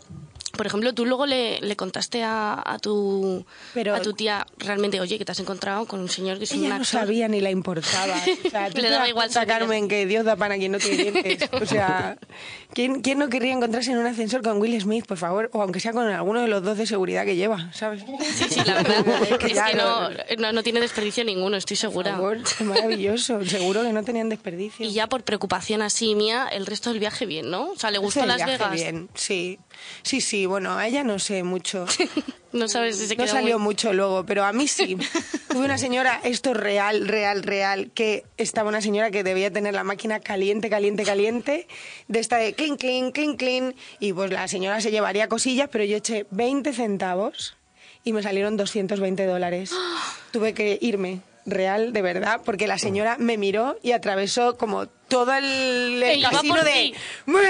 Speaker 4: por ejemplo, tú luego le, le contaste a, a tu,
Speaker 11: Pero-
Speaker 4: a tu tía realmente, oye, que te has encontrado con un señor que es un
Speaker 11: Ella no
Speaker 4: actor.
Speaker 11: sabía ni la importaba. O sea,
Speaker 4: Le daba igual vida.
Speaker 11: Carmen, que Dios da pan a quien no tiene dientes. O sea, ¿quién, ¿quién no querría encontrarse en un ascensor con Will Smith, por favor? O aunque sea con alguno de los dos de seguridad que lleva, ¿sabes?
Speaker 4: Sí, sí, la verdad
Speaker 11: Es que
Speaker 4: es
Speaker 11: ya
Speaker 4: que
Speaker 11: no-
Speaker 4: no, tiene desperdicio ninguno, estoy
Speaker 11: Por
Speaker 4: segura.
Speaker 11: favor, es maravilloso. Seguro que no tenían desperdicio.
Speaker 4: Y ya por preocupación así mía, el resto del viaje bien, ¿no? O sea, le gustó Las
Speaker 11: viaje
Speaker 4: Vegas.
Speaker 11: bien, sí. Sí, sí, bueno, a ella no sé mucho.
Speaker 4: No sabes si se
Speaker 11: No
Speaker 4: quedó
Speaker 11: salió
Speaker 4: muy-
Speaker 11: mucho luego, pero a mí sí. Tuve una señora, esto es real, real, real, que estaba una señora que debía tener la máquina caliente, caliente, caliente, de esta de clean, clean, clean, clean, y pues la señora se llevaría cosillas, pero yo eché 20 centavos y me salieron 220 dólares. Tuve que irme, real, de verdad, porque la señora me miró y atravesó como todo el, el casino de...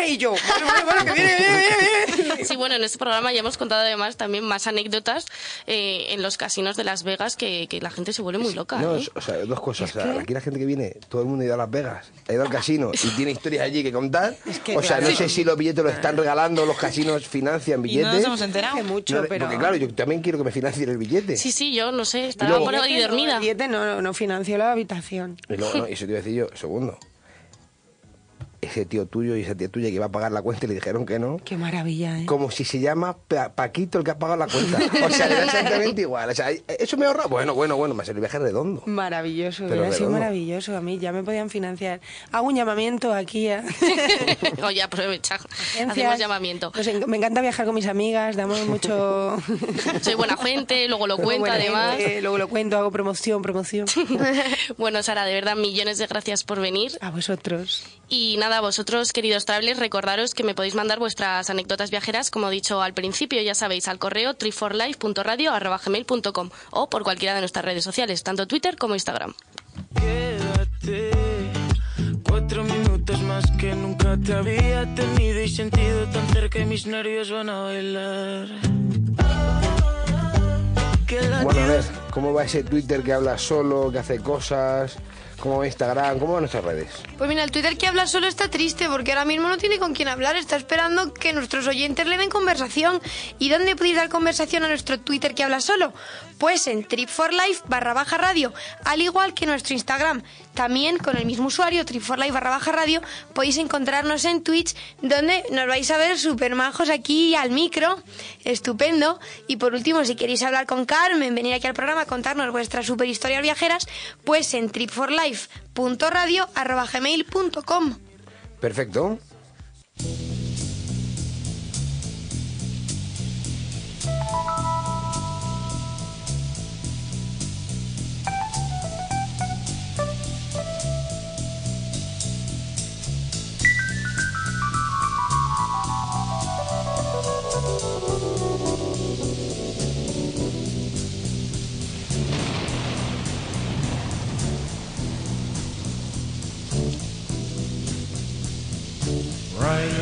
Speaker 11: Y yo, bueno, bueno, bueno, que viene, viene, viene, viene.
Speaker 4: Sí, bueno, en este programa ya hemos contado además también más anécdotas eh, en los casinos de Las Vegas que, que la gente se vuelve muy loca.
Speaker 2: No,
Speaker 4: ¿eh?
Speaker 2: o sea, dos cosas. O sea, aquí la gente que viene, todo el mundo ha ido a Las Vegas, ha ido al casino y tiene historias allí que contar.
Speaker 11: que,
Speaker 2: o sea,
Speaker 11: claro.
Speaker 2: no sé si los billetes los están regalando, los casinos financian
Speaker 10: Y
Speaker 2: billetes.
Speaker 10: no nos hemos enterado.
Speaker 11: Mucho,
Speaker 2: No,
Speaker 11: pero...
Speaker 2: Porque claro, yo también quiero que me financien el billete.
Speaker 4: Sí, sí, yo no sé, estaba
Speaker 2: luego-
Speaker 4: por ahí dormida.
Speaker 11: el billete no, no financió la habitación.
Speaker 2: Y luego, no, y eso te iba a decir yo, segundo. Ese tío tuyo y esa tía tuya que iba a pagar la cuenta y le dijeron que no.
Speaker 11: Qué maravilla, ¿eh?
Speaker 2: Como si se llama Pa- Paquito el que ha pagado la cuenta. O sea, le da exactamente igual. O sea, eso me ahorra. Bueno, bueno, bueno, me ha salido el viaje redondo.
Speaker 11: Maravilloso,
Speaker 2: Pero
Speaker 11: hubiera sido maravilloso. A mí ya me podían financiar. Hago un llamamiento aquí a...
Speaker 4: Oye, aprovecha,
Speaker 11: agencias.
Speaker 4: hacemos llamamiento.
Speaker 11: En- me encanta viajar con mis amigas, damos mucho...
Speaker 4: Soy buena gente, luego lo cuento
Speaker 11: Buena
Speaker 4: además.
Speaker 11: gente, luego lo cuento, hago promoción, promoción.
Speaker 4: Bueno, Sara, de verdad, millones de gracias por venir.
Speaker 11: A vosotros.
Speaker 4: Y nada, vosotros, queridos travelers, recordaros que me podéis mandar vuestras anécdotas viajeras, como he dicho al principio, ya sabéis, al correo triforlife.radio.gmail.com o por cualquiera de nuestras redes sociales, tanto Twitter como Instagram.
Speaker 3: verte. Cuatro minutos más que nunca te había tenido y sentido tan cerca y mis nervios van a bailar.
Speaker 2: Bueno, a ver, ¿cómo va ese Twitter que habla solo, que hace cosas? ¿Cómo Instagram? ¿Cómo van nuestras redes?
Speaker 6: Pues mira, el Twitter que habla solo está triste porque ahora mismo no tiene con quién hablar. Está esperando que nuestros oyentes le den conversación. ¿Y dónde podéis dar conversación a nuestro Twitter que habla solo? Pues en Trip for Life barra baja radio, al igual que nuestro Instagram. También con el mismo usuario, Trip for Life barra baja radio, podéis encontrarnos en Twitch, donde nos vais a ver súper majos aquí al micro. Estupendo. Y por último, si queréis hablar con Carmen, venir aquí al programa a contarnos vuestras super historias viajeras, pues en tripforlife.radio.gmail.com.
Speaker 2: Perfecto.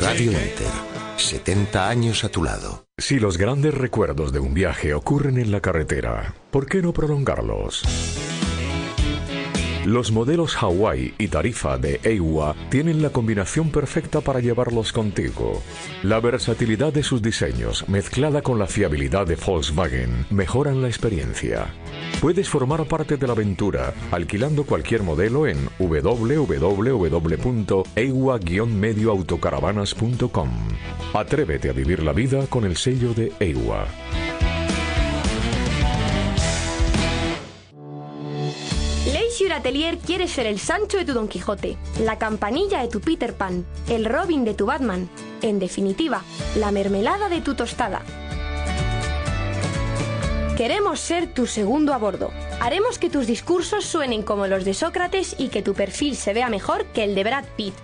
Speaker 7: Radio Enter. 70 años a tu lado.
Speaker 12: Si los grandes recuerdos de un viaje ocurren en la carretera, ¿por qué no prolongarlos? Los modelos Hawaii y Tarifa de EIWA tienen la combinación perfecta para llevarlos contigo. La versatilidad de sus diseños, mezclada con la fiabilidad de Volkswagen, mejoran la experiencia. Puedes formar parte de la aventura alquilando cualquier modelo en www.eiwa-medioautocaravanas.com. Atrévete a vivir la vida con el sello de EIWA.
Speaker 8: Leisure Atelier quiere ser el Sancho de tu Don Quijote, la campanilla de tu Peter Pan, el Robin de tu Batman, en definitiva, la mermelada de tu tostada. Queremos ser tu segundo a bordo. Haremos que tus discursos suenen como los de Sócrates y que tu perfil se vea mejor que el de Brad Pitt.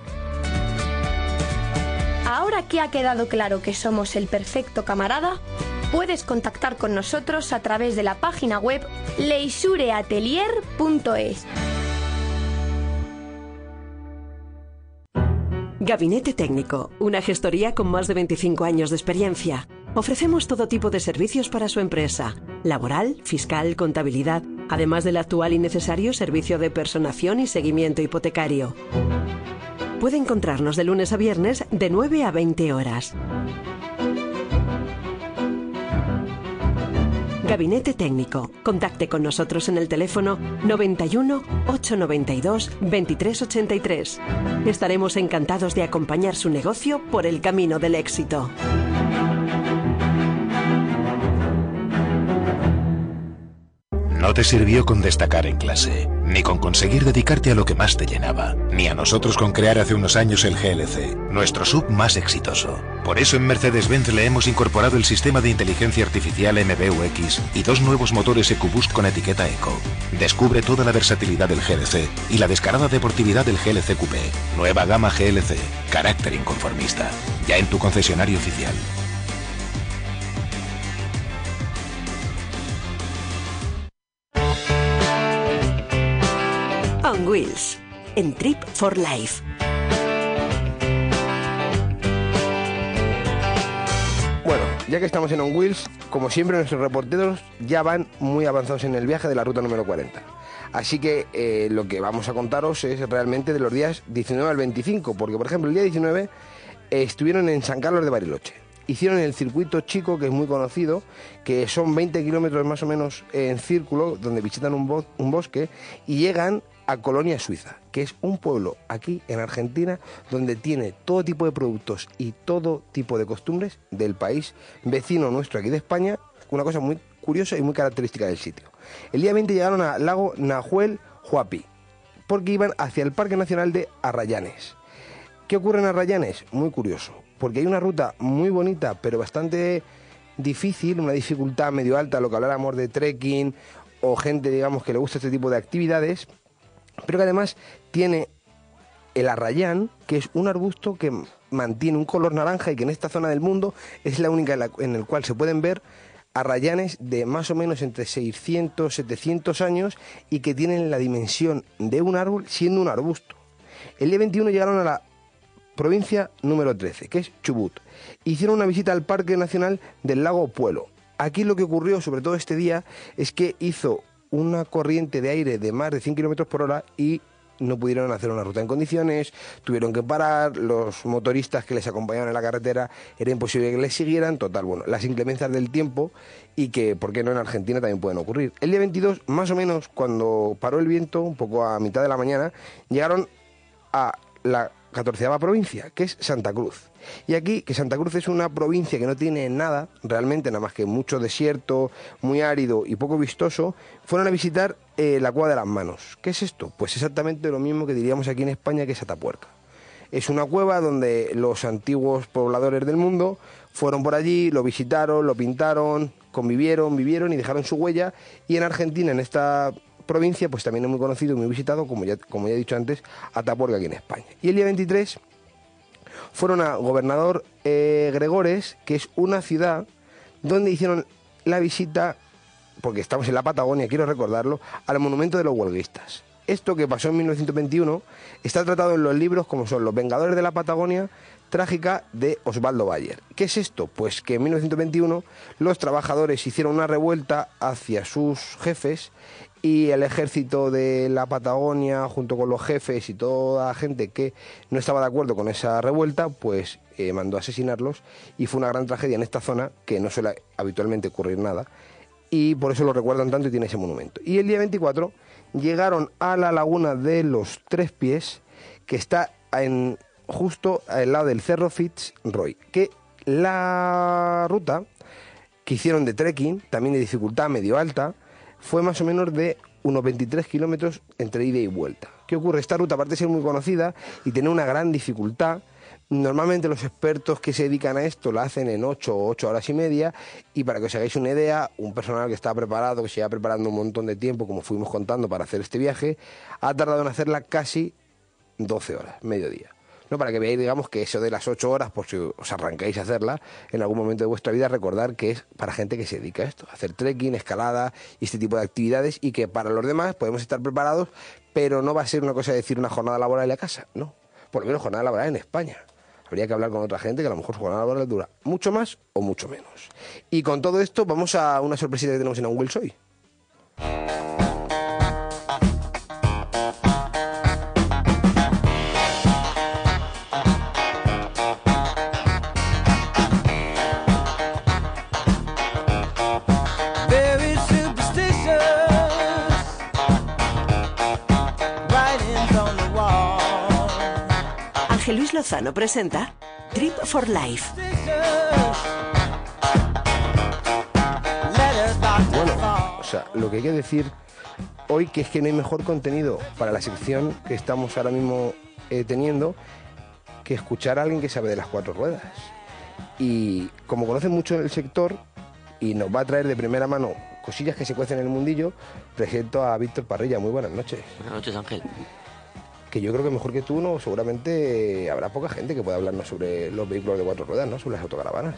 Speaker 8: Ahora que ha quedado claro que somos el perfecto camarada, puedes contactar con nosotros a través de la página web leisureatelier.es.
Speaker 1: Gabinete Técnico, una gestoría con más de 25 años de experiencia. Ofrecemos todo tipo de servicios para su empresa, laboral, fiscal, contabilidad, además del actual y necesario servicio de personación y seguimiento hipotecario. Puede encontrarnos de lunes a viernes de 9 a 20 horas. Gabinete Técnico. Contacte con nosotros en el teléfono 91 892 2383. Estaremos encantados de acompañar su negocio por el camino del éxito.
Speaker 5: No te sirvió con destacar en clase, ni con conseguir dedicarte a lo que más te llenaba, ni a nosotros con crear hace unos años el GLC, nuestro sub más exitoso. Por eso en Mercedes-Benz le hemos incorporado el sistema de inteligencia artificial MBUX y dos nuevos motores EcoBoost con etiqueta Eco. Descubre toda la versatilidad del GLC y la descarada deportividad del GLC Coupé. Nueva gama GLC, carácter inconformista. Ya en tu concesionario oficial.
Speaker 1: En Trip for Life.
Speaker 2: Bueno, ya que estamos en On Wheels, como siempre nuestros reporteros ya van muy avanzados en el viaje de la ruta número 40. Así que eh, lo que vamos a contaros es realmente de los días 19 al 25, porque por ejemplo el día 19 eh, estuvieron en San Carlos de Bariloche. Hicieron el circuito chico, que es muy conocido, que son 20 kilómetros más o menos en círculo, donde visitan un, un bosque y llegan a Colonia Suiza, que es un pueblo aquí en Argentina donde tiene todo tipo de productos y todo tipo de costumbres del país vecino nuestro aquí de España, una cosa muy curiosa y muy característica del sitio. El día 20 llegaron al lago Nahuel Huapi, porque iban hacia el Parque Nacional de Arrayanes. ¿Qué ocurre en Arrayanes? Muy curioso, porque hay una ruta muy bonita, pero bastante difícil, una dificultad medio alta, lo que habláramos de trekking o gente, digamos, que le gusta este tipo de actividades, pero que además tiene el arrayán, que es un arbusto que mantiene un color naranja y que en esta zona del mundo es la única en, la, el cual se pueden ver arrayanes de más o menos entre 600, 700 años y que tienen la dimensión de un árbol siendo un arbusto. El día 21 llegaron a la provincia número 13, que es Chubut. Hicieron una visita al Parque Nacional del Lago Puelo. Aquí lo que ocurrió, sobre todo este día, es que hizo una corriente de aire de más de 100 kilómetros por hora y no pudieron hacer una ruta en condiciones, tuvieron que parar, los motoristas que les acompañaban en la carretera era imposible que les siguieran, total, bueno, las inclemencias del tiempo y que, ¿por qué no en Argentina también pueden ocurrir? El día 22, más o menos, cuando paró el viento, un poco a mitad de la mañana, llegaron a la catorceava provincia, que es Santa Cruz. Y aquí, que Santa Cruz es una provincia que no tiene nada, realmente nada más que mucho desierto, muy árido y poco vistoso, fueron a visitar eh, la Cueva de las Manos. ¿Qué es esto? Pues exactamente lo mismo que diríamos aquí en España que es Atapuerca. Es una cueva donde los antiguos pobladores del mundo fueron por allí, lo visitaron, lo pintaron, convivieron, vivieron y dejaron su huella. Y en Argentina, en esta provincia, pues también es muy conocido y muy visitado, como ya, como ya he dicho antes, Atapuerca aquí en España. Y el día 23 fueron a Gobernador eh, Gregores, que es una ciudad donde hicieron la visita, porque estamos en la Patagonia, quiero recordarlo, al monumento de los huelguistas. Esto que pasó en 1921 está tratado en los libros como son Los Vengadores de la Patagonia, trágica de Osvaldo Bayer. ¿Qué es esto? Pues que en 1921 los trabajadores hicieron una revuelta hacia sus jefes y el ejército de la Patagonia, junto con los jefes y toda la gente que no estaba de acuerdo con esa revuelta, pues eh, mandó a asesinarlos y fue una gran tragedia en esta zona que no suele habitualmente ocurrir nada y por eso lo recuerdan tanto y tiene ese monumento. Y el día 24 llegaron a la laguna de los Tres Pies, que está en, justo al lado del Cerro Fitzroy, que la ruta que hicieron de trekking, también de dificultad medio alta, fue más o menos de unos 23 kilómetros entre ida y vuelta. ¿Qué ocurre? Esta ruta, aparte de ser muy conocida y tener una gran dificultad, normalmente los expertos que se dedican a esto la hacen en 8 o 8 horas y media y para que os hagáis una idea, un personal que está preparado, que se lleva preparando un montón de tiempo, como fuimos contando para hacer este viaje, ha tardado en hacerla casi 12 horas, mediodía. ¿No? Para que veáis, digamos, que eso de las ocho horas, por si os arrancáis a hacerla en algún momento de vuestra vida, recordar que es para gente que se dedica a esto, hacer trekking, escalada y este tipo de actividades, y que para los demás podemos estar preparados, pero no va a ser una cosa de decir una jornada laboral en la casa, no. Por lo menos jornada laboral en España. Habría que hablar con otra gente que a lo mejor jornada laboral dura mucho más o mucho menos. Y con todo esto, vamos a una sorpresita que tenemos en un Wills hoy.
Speaker 1: Luis Lozano presenta Trip for Life.
Speaker 2: Bueno, o sea, lo que hay que decir hoy que es que no hay mejor contenido para la sección que estamos ahora mismo eh, teniendo que escuchar a alguien que sabe de las cuatro ruedas. Y como conoce mucho el sector y nos va a traer de primera mano cosillas que se cuecen en el mundillo, presento a Víctor Parrilla. Muy buenas noches.
Speaker 13: Buenas noches, Ángel.
Speaker 2: Que yo creo que mejor que tú, no, seguramente habrá poca gente que pueda hablarnos sobre los vehículos de cuatro ruedas, ¿no? Sobre las autocaravanas.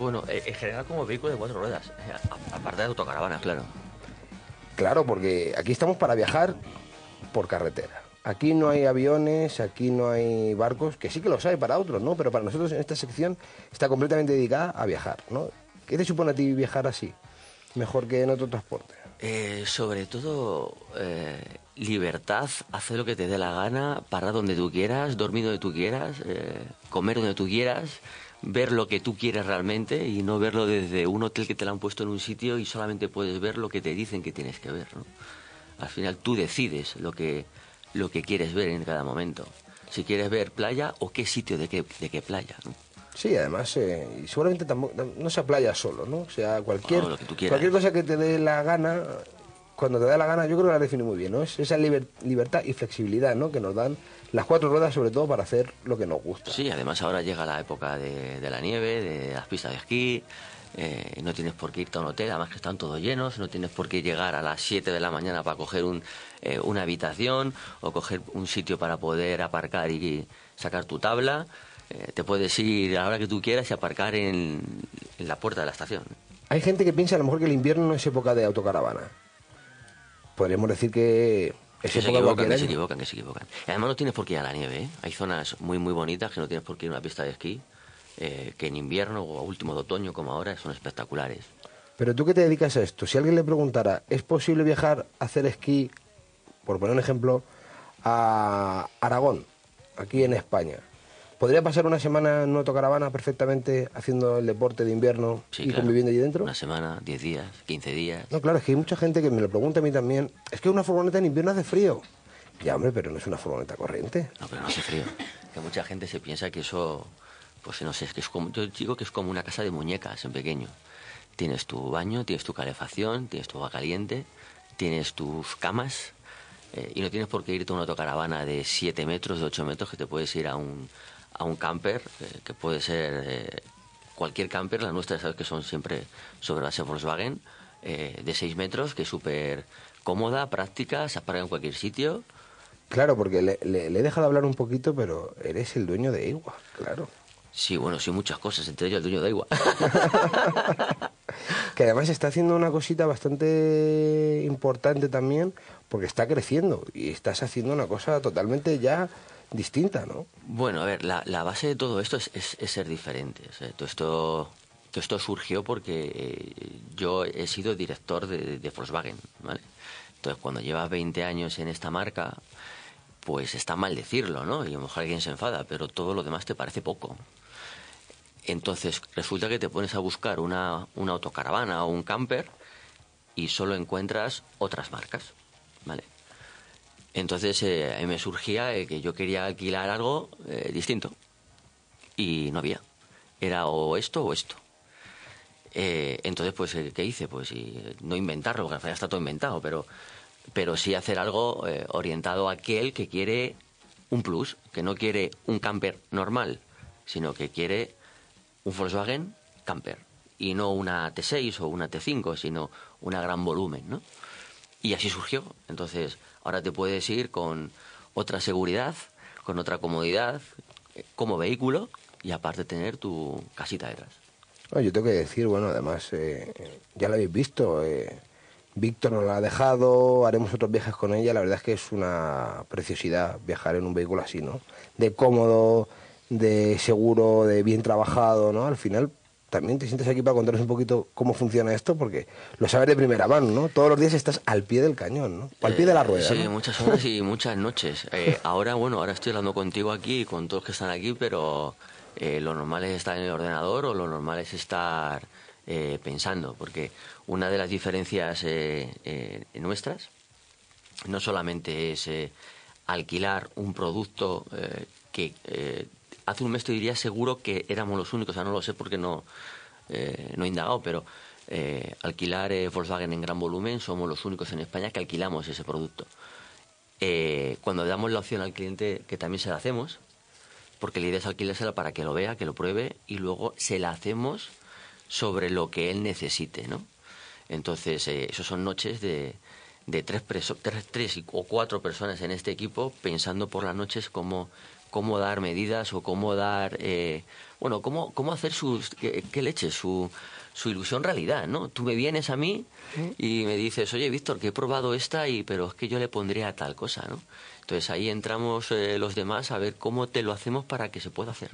Speaker 13: Bueno, eh, en general como vehículo de cuatro ruedas, eh, aparte de autocaravanas, claro.
Speaker 2: Claro, porque aquí estamos para viajar por carretera. Aquí no hay aviones, aquí no hay barcos, que sí que los hay para otros, ¿no? Pero para nosotros en esta sección está completamente dedicada a viajar, ¿no? ¿Qué te supone a ti viajar así? Mejor que en otro transporte.
Speaker 13: Eh, sobre todo, eh, libertad, hacer lo que te dé la gana, parar donde tú quieras, dormir donde tú quieras, eh, comer donde tú quieras, ver lo que tú quieres realmente y no verlo desde un hotel que te lo han puesto en un sitio y solamente puedes ver lo que te dicen que tienes que ver, ¿no? Al final tú decides lo que, lo que quieres ver en cada momento. Si quieres ver playa o qué sitio de qué, de qué playa. ¿no?
Speaker 2: Sí, además, eh, y seguramente tampoco, no sea playa solo, ¿no? O sea, cualquier,
Speaker 13: No, quieras.
Speaker 2: cualquier cosa que te dé la gana, cuando te da la gana, yo creo que la define muy bien, ¿no? Es esa liber- libertad y flexibilidad, ¿no? Que nos dan las cuatro ruedas, sobre todo para hacer lo que nos gusta.
Speaker 13: Sí, además ahora llega la época de, de la nieve, de las pistas de esquí. eh, no tienes por qué irte a un hotel, además que están todos llenos. No tienes por qué llegar a las 7 de la mañana para coger un, eh, una habitación o coger un sitio para poder aparcar y sacar tu tabla. Eh, te puedes ir a la hora que tú quieras y aparcar en, en la puerta de la estación.
Speaker 2: Hay gente que piensa a lo mejor que el invierno no es época de autocaravana. Podríamos decir que es
Speaker 13: Que se equivocan, que se equivocan, que se equivocan. Además no tienes por qué ir a la nieve, ¿eh? Hay zonas muy, muy bonitas que no tienes por qué ir a una pista de esquí, eh, que en invierno o a último de otoño, como ahora, son espectaculares.
Speaker 2: Pero tú que te dedicas a esto, si alguien le preguntara, ¿es posible viajar a hacer esquí, por poner un ejemplo, a Aragón, aquí en España? ¿Podría pasar una semana en una autocaravana perfectamente haciendo el deporte de invierno
Speaker 13: Sí,
Speaker 2: y
Speaker 13: claro.
Speaker 2: conviviendo allí dentro?
Speaker 13: Una semana, 10 días, 15 días.
Speaker 2: No, claro, es que hay mucha gente que me lo pregunta a mí también. Es que una furgoneta en invierno hace frío. Ya, hombre, pero no es una furgoneta corriente.
Speaker 13: No, pero no hace frío. Que mucha gente se piensa que eso, pues no sé, es que es como, yo digo que es como una casa de muñecas en pequeño. Tienes tu baño, tienes tu calefacción, tienes tu agua caliente, tienes tus camas eh, y no tienes por qué irte a una autocaravana de 7 metros, de 8 metros, que te puedes ir a un, a un camper, eh, que puede ser eh, cualquier camper, las nuestras sabes que son siempre sobre base Volkswagen, eh, de 6 metros, que es súper cómoda, práctica, se aparca en cualquier sitio.
Speaker 2: Claro, porque le, le- le he dejado hablar un poquito, pero eres el dueño de Igua, claro.
Speaker 13: Sí, bueno, sí, muchas cosas, entre ellos el dueño de Igua.
Speaker 2: Que además está haciendo una cosita bastante importante también, porque está creciendo y estás haciendo una cosa totalmente ya distinta, ¿no?
Speaker 13: Bueno, a ver, la, base de todo esto es, ser diferentes. ¿eh? Todo esto, esto surgió porque eh, yo he sido director de, de Volkswagen, ¿vale? Entonces, cuando llevas 20 años en esta marca, pues está mal decirlo, ¿no? Y a lo mejor alguien se enfada, pero todo lo demás te parece poco. Entonces, resulta que te pones a buscar una, una autocaravana o un camper y solo encuentras otras marcas, ¿vale? Entonces eh, me surgía eh, que yo quería alquilar algo eh, distinto y no había. Era o esto o esto. Entonces, pues, ¿qué hice? Pues no inventarlo, porque al final está todo inventado, pero, pero sí hacer algo orientado a aquel que quiere un plus, que no quiere un camper normal, sino que quiere un Volkswagen camper y no una T6 o una T5, sino una gran volumen, ¿no? Y así surgió. Entonces, ahora te puedes ir con otra seguridad, con otra comodidad, eh, como vehículo y aparte tener tu casita detrás.
Speaker 2: No, yo tengo que decir, bueno, además, eh, ya lo habéis visto, eh, Víctor nos la ha dejado, haremos otros viajes con ella, la verdad es que es una preciosidad viajar en un vehículo así, ¿no? De cómodo, de seguro, de bien trabajado, ¿no? Al final también te sientes aquí para contarnos un poquito cómo funciona esto, porque lo sabes de primera mano, ¿no? Todos los días estás al pie del cañón, ¿no? O al pie de la rueda,
Speaker 13: Sí,
Speaker 2: ¿no?
Speaker 13: muchas horas y muchas noches. Eh, ahora, bueno, ahora estoy hablando contigo aquí y con todos que están aquí, pero eh, lo normal es estar en el ordenador o lo normal es estar eh, pensando, porque una de las diferencias eh, eh, nuestras no solamente es eh, alquilar un producto eh, que eh, hace un mes te diría seguro que éramos los únicos, o no lo sé porque no, eh, no he indagado, pero eh, alquilar eh, Volkswagen en gran volumen somos los únicos en España que alquilamos ese producto. Cuando damos la opción al cliente que también se la hacemos, porque la idea es alquilársela para que lo vea, que lo pruebe y luego se la hacemos sobre lo que él necesite, ¿no? Entonces, eh, eso son noches de, de tres, tres, tres o cuatro personas en este equipo pensando por las noches cómo, cómo dar medidas o cómo dar, eh, bueno, cómo, cómo hacer sus, qué, qué leche, su, su ilusión realidad, ¿no? Tú me vienes a mí y me dices, oye, Víctor, que he probado esta, y pero es que yo le pondría tal cosa, ¿no? Entonces ahí entramos eh, los demás a ver cómo te lo hacemos para que se pueda hacer.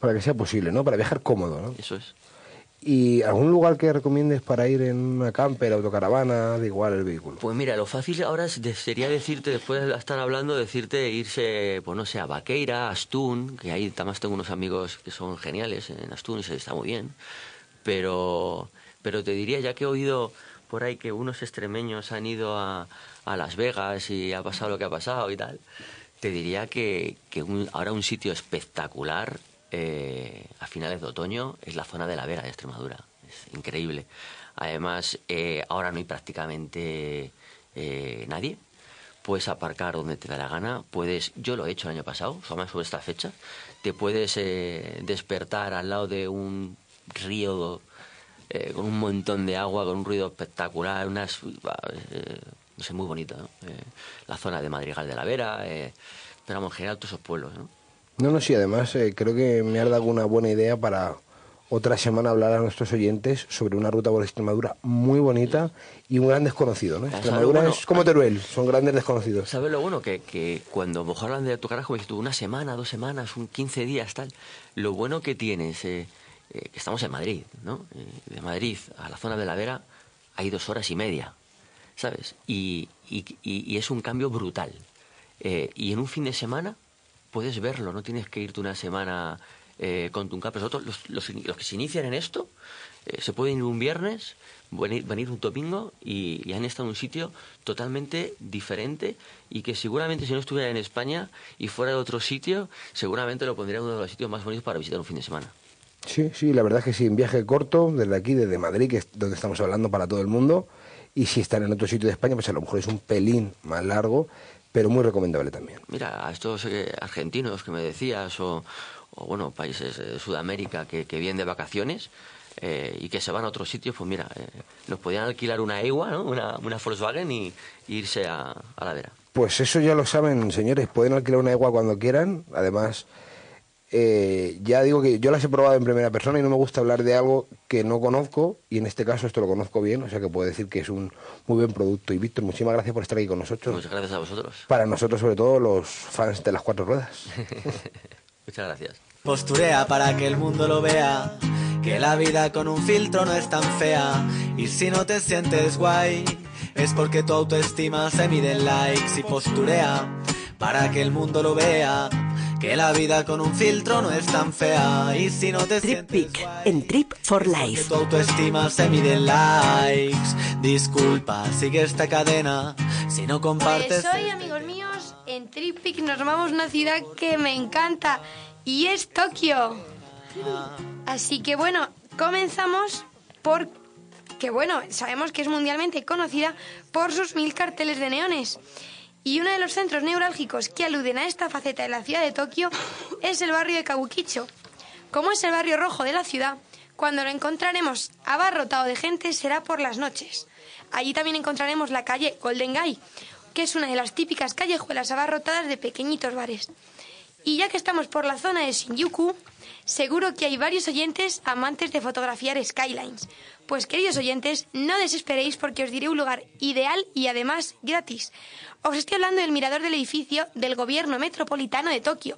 Speaker 2: Para que sea posible, ¿no? Para viajar cómodo, ¿no?
Speaker 13: Eso es.
Speaker 2: ¿Y algún lugar que recomiendes para ir en una camper, autocaravana, da igual el vehículo?
Speaker 13: Pues mira, lo fácil ahora de- sería decirte, después de estar hablando, decirte irse, pues no sé, a Vaqueira, a Astún, que ahí además tengo unos amigos que son geniales en Astún y se está muy bien. Pero, pero te diría, ya que he oído por ahí que unos extremeños han ido a, a Las Vegas y ha pasado lo que ha pasado y tal, te diría que, que ahora un sitio espectacular eh, a finales de otoño es la zona de la Vera de Extremadura. Es increíble. Además, eh, ahora no hay prácticamente eh, nadie. Puedes aparcar donde te da la gana. Puedes, yo lo he hecho el año pasado, más sobre esta fecha. Te puedes despertar al lado de un río con un montón de agua, con un ruido espectacular, unas, no sé, muy bonito, ¿no? La zona de Madrigal de la Vera, pero vamos, en general todos esos pueblos, ¿no?
Speaker 2: No, no, sí, además eh, creo que me has dado una buena idea para otra semana hablar a nuestros oyentes sobre una ruta por Extremadura muy bonita y un gran desconocido, ¿no?
Speaker 13: ¿sabes
Speaker 2: Extremadura
Speaker 13: bueno?
Speaker 2: es como Teruel, son grandes desconocidos.
Speaker 13: ¿Sabes lo bueno? Que, que cuando mejor hablan de tu carajo, dices tú, una semana, dos semanas, un 15 días, tal. Lo bueno que tienes, eh, eh, que estamos en Madrid, ¿no? Eh, de Madrid a la zona de la Vera hay dos horas y media, ¿sabes? Y, y, y- y es un cambio brutal. Y en un fin de semana puedes verlo, no tienes que irte una semana eh, con tu Pero Nosotros, los, los, los que se inician en esto, eh, se pueden ir un viernes, venir, venir un domingo y, y han estado en un sitio totalmente diferente y que seguramente si no estuviera en España y fuera de otro sitio, seguramente lo pondría en uno de los sitios más bonitos para visitar un fin de semana.
Speaker 2: Sí, sí, la verdad es que sí, un viaje corto desde aquí, desde Madrid, que es donde estamos hablando para todo el mundo, y si están en otro sitio de España, pues a lo mejor es un pelín más largo, pero muy recomendable también.
Speaker 13: Mira, a estos eh, argentinos que me decías, o, o, bueno, países de Sudamérica que, que vienen de vacaciones eh, y que se van a otros sitios, pues mira, eh, nos podían alquilar una EWA, ¿no? una, una Volkswagen y, y irse a, a la vera.
Speaker 2: Pues eso ya lo saben, señores, pueden alquilar una egua cuando quieran, además... eh, ya digo que yo las he probado en primera persona y no me gusta hablar de algo que no conozco y en este caso esto lo conozco bien, o sea que puedo decir que es un muy buen producto. Y Víctor, muchísimas gracias por estar aquí con nosotros.
Speaker 13: Muchas gracias a vosotros.
Speaker 2: Para nosotros, sobre todo, los fans de las cuatro ruedas.
Speaker 13: Muchas gracias.
Speaker 14: Posturea para que el mundo lo vea. Que la vida con un filtro no es tan fea. Y si no te sientes guay, es porque tu autoestima se mide en likes. Y posturea para que el mundo lo vea. Que la vida con un filtro no es tan fea. Y si no te sientes
Speaker 1: Pic en Trip for Life.
Speaker 14: tu autoestima se mide en likes. Disculpa, sigue esta cadena. Si no compartes.
Speaker 6: Pues hoy, amigos míos, en Tripic nos vamos a una ciudad que me encanta y es Tokio. Así que bueno, comenzamos por que bueno, sabemos que es mundialmente conocida por sus mil carteles de neones. Y uno de los centros neurálgicos que aluden a esta faceta de la ciudad de Tokio es el barrio de Kabukicho. Como es el barrio rojo de la ciudad, cuando lo encontraremos abarrotado de gente será por las noches. Allí también encontraremos la calle Golden Gate, que es una de las típicas callejuelas abarrotadas de pequeñitos bares. Y ya que estamos por la zona de Shinjuku, seguro que hay varios oyentes amantes de fotografiar skylines. Pues queridos oyentes, no desesperéis porque os diré un lugar ideal y además gratis. Os estoy hablando del mirador del edificio del Gobierno Metropolitano de Tokio.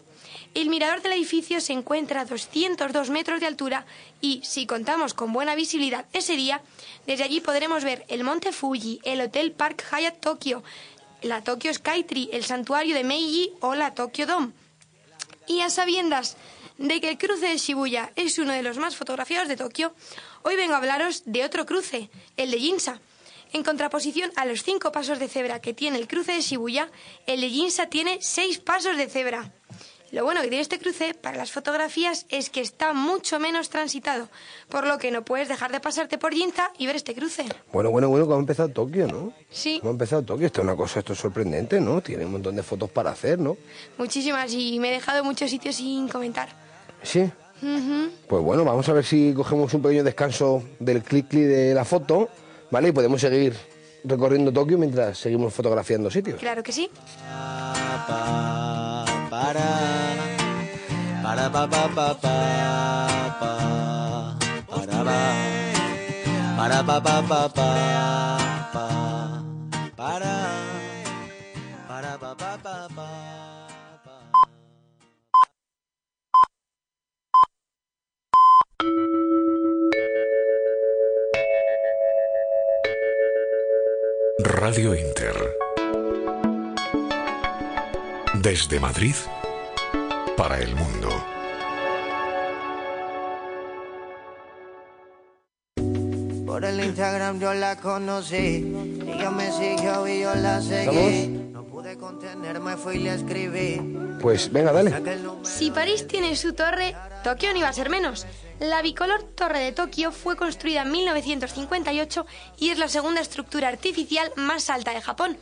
Speaker 6: El mirador del edificio se encuentra a 202 metros de altura y, si contamos con buena visibilidad ese día, desde allí podremos ver el Monte Fuji, el Hotel Park Hyatt Tokio, la Tokyo Skytree, el santuario de Meiji o la Tokyo Dome. Y a sabiendas de que el cruce de Shibuya es uno de los más fotografiados de Tokio, hoy vengo a hablaros de otro cruce, el de Ginza. En contraposición a los cinco pasos de cebra que tiene el cruce de Shibuya, el de Ginza tiene seis pasos de cebra. Lo bueno que tiene este cruce para las fotografías es que está mucho menos transitado, por lo que no puedes dejar de pasarte por Ginza y ver este cruce.
Speaker 2: Bueno, bueno, bueno, cómo ha empezado Tokio, ¿no?
Speaker 6: Sí,
Speaker 2: Cómo ha empezado Tokio, esto es una cosa, esto es sorprendente, ¿no? Tiene un montón de fotos para hacer, ¿no?
Speaker 6: muchísimas y me he dejado muchos sitios sin comentar.
Speaker 2: Sí.
Speaker 6: Ujú.
Speaker 2: Pues bueno, vamos a ver si cogemos un pequeño descanso del clic clic de la foto, ¿vale? Y podemos seguir recorriendo Tokio mientras seguimos fotografiando sitios.
Speaker 6: Claro que sí.
Speaker 14: Pa, para para pa pa pa pa pa para pa para pa pa pa pa pa para para pa pa pa pa
Speaker 12: Radio Inter. Desde Madrid para el mundo.
Speaker 15: Por el Instagram yo la conocí. Ella me siguió y yo la seguí. No pude contenerme, fui y le escribí.
Speaker 2: Pues venga, dale.
Speaker 6: Si París tiene su torre, Tokio no iba a ser menos. La bicolor Torre de Tokio fue construida en 1958 y es la segunda estructura artificial más alta de Japón.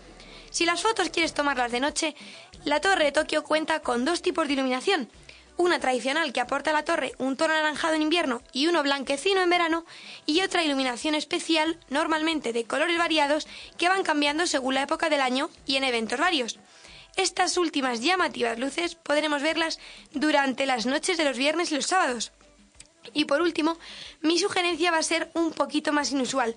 Speaker 6: Si las fotos quieres tomarlas de noche, la Torre de Tokio cuenta con dos tipos de iluminación. Una tradicional que aporta a la torre un tono anaranjado en invierno y uno blanquecino en verano, y otra iluminación especial, normalmente de colores variados, que van cambiando según la época del año y en eventos varios. Estas últimas llamativas luces podremos verlas durante las noches de los viernes y los sábados. Y por último, mi sugerencia va a ser un poquito más inusual.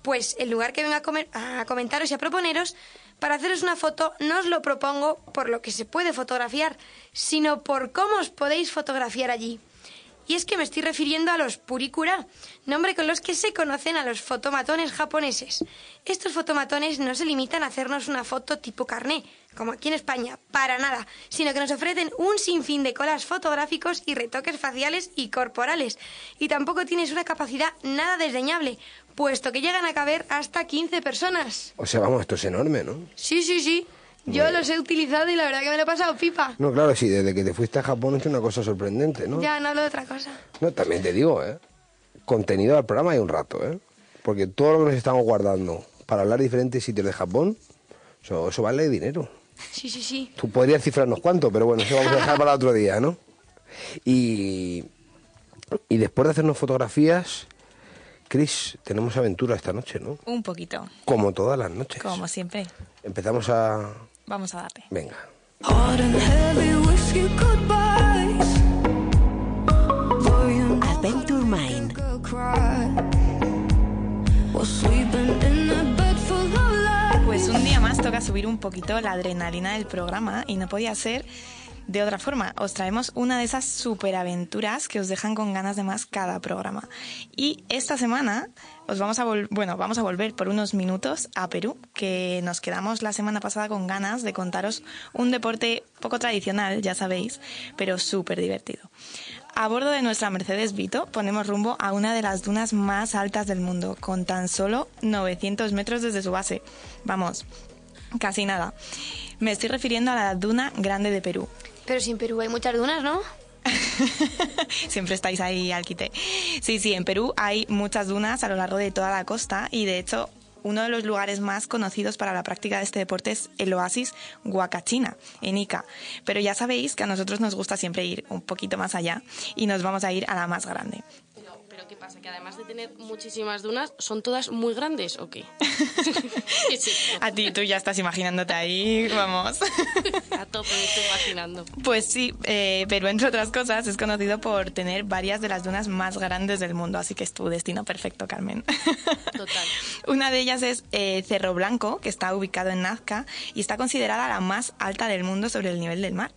Speaker 6: Pues en lugar que comer- a comentaros y a proponeros, para haceros una foto no os lo propongo por lo que se puede fotografiar, sino por cómo os podéis fotografiar allí. Y es que me estoy refiriendo a los purikura, nombre con los que se conocen a los fotomatones japoneses. Estos fotomatones no se limitan a hacernos una foto tipo carné, como aquí en España, para nada, sino que nos ofrecen un sinfín de colas fotográficos y retoques faciales y corporales. Y tampoco tienes una capacidad nada desdeñable, puesto que llegan a caber hasta 15 personas.
Speaker 2: O sea, vamos, esto es enorme, ¿no?
Speaker 6: Sí, sí, sí. Yo los he utilizado y la verdad que me lo he pasado pipa.
Speaker 2: No, claro, sí, desde que te fuiste a Japón es una cosa sorprendente, ¿no?
Speaker 6: Ya, no hablo de otra cosa.
Speaker 2: No, también te digo, ¿eh? Contenido al programa hay un rato, ¿eh? Porque todo lo que nos estamos guardando para hablar de diferentes sitios de Japón, eso, eso vale dinero.
Speaker 6: Sí, sí, sí.
Speaker 2: Tú podrías cifrarnos cuánto, pero bueno, eso vamos a dejar para otro día, ¿no? Y, y después de hacernos fotografías, Chris, tenemos aventura esta noche, ¿no?
Speaker 10: Un poquito,
Speaker 2: Como todas las noches.
Speaker 10: como siempre.
Speaker 2: Empezamos a...
Speaker 10: Vamos a darle.
Speaker 2: Venga.
Speaker 1: Adventure Mind.
Speaker 10: Pues un día más toca subir un poquito la adrenalina del programa y no podía ser de otra forma. Os traemos una de esas superaventuras que os dejan con ganas de más cada programa. Y esta semana os vamos a bueno, vamos a volver por unos minutos a Perú, que nos quedamos la semana pasada con ganas de contaros un deporte poco tradicional, ya sabéis, pero súper divertido. A bordo de nuestra Mercedes Vito ponemos rumbo a una de las dunas más altas del mundo, con tan solo 900 metros desde su base. Vamos, casi nada. Me estoy refiriendo a la Duna Grande de Perú.
Speaker 6: Pero si en Perú hay muchas dunas, ¿no?
Speaker 10: Siempre estáis ahí al quite. Sí, sí, en Perú hay muchas dunas a lo largo de toda la costa y de hecho uno de los lugares más conocidos para la práctica de este deporte es el oasis Huacachina, en Ica. Pero ya sabéis que a nosotros nos gusta siempre ir un poquito más allá y nos vamos a ir a la más grande.
Speaker 4: Pero, pero ¿qué pasa? ¿Que además de tener muchísimas dunas, son todas muy grandes o qué?
Speaker 10: A ti tú ya estás imaginándote ahí, vamos.
Speaker 4: A tope me estoy imaginando.
Speaker 10: Pues sí, eh, Perú, entre otras cosas, es conocido por tener varias de las dunas más grandes del mundo, así que es tu destino perfecto, Carmen.
Speaker 4: Total.
Speaker 10: Una de ellas es eh, Cerro Blanco, que está ubicado en Nazca y está considerada la más alta del mundo sobre el nivel del mar.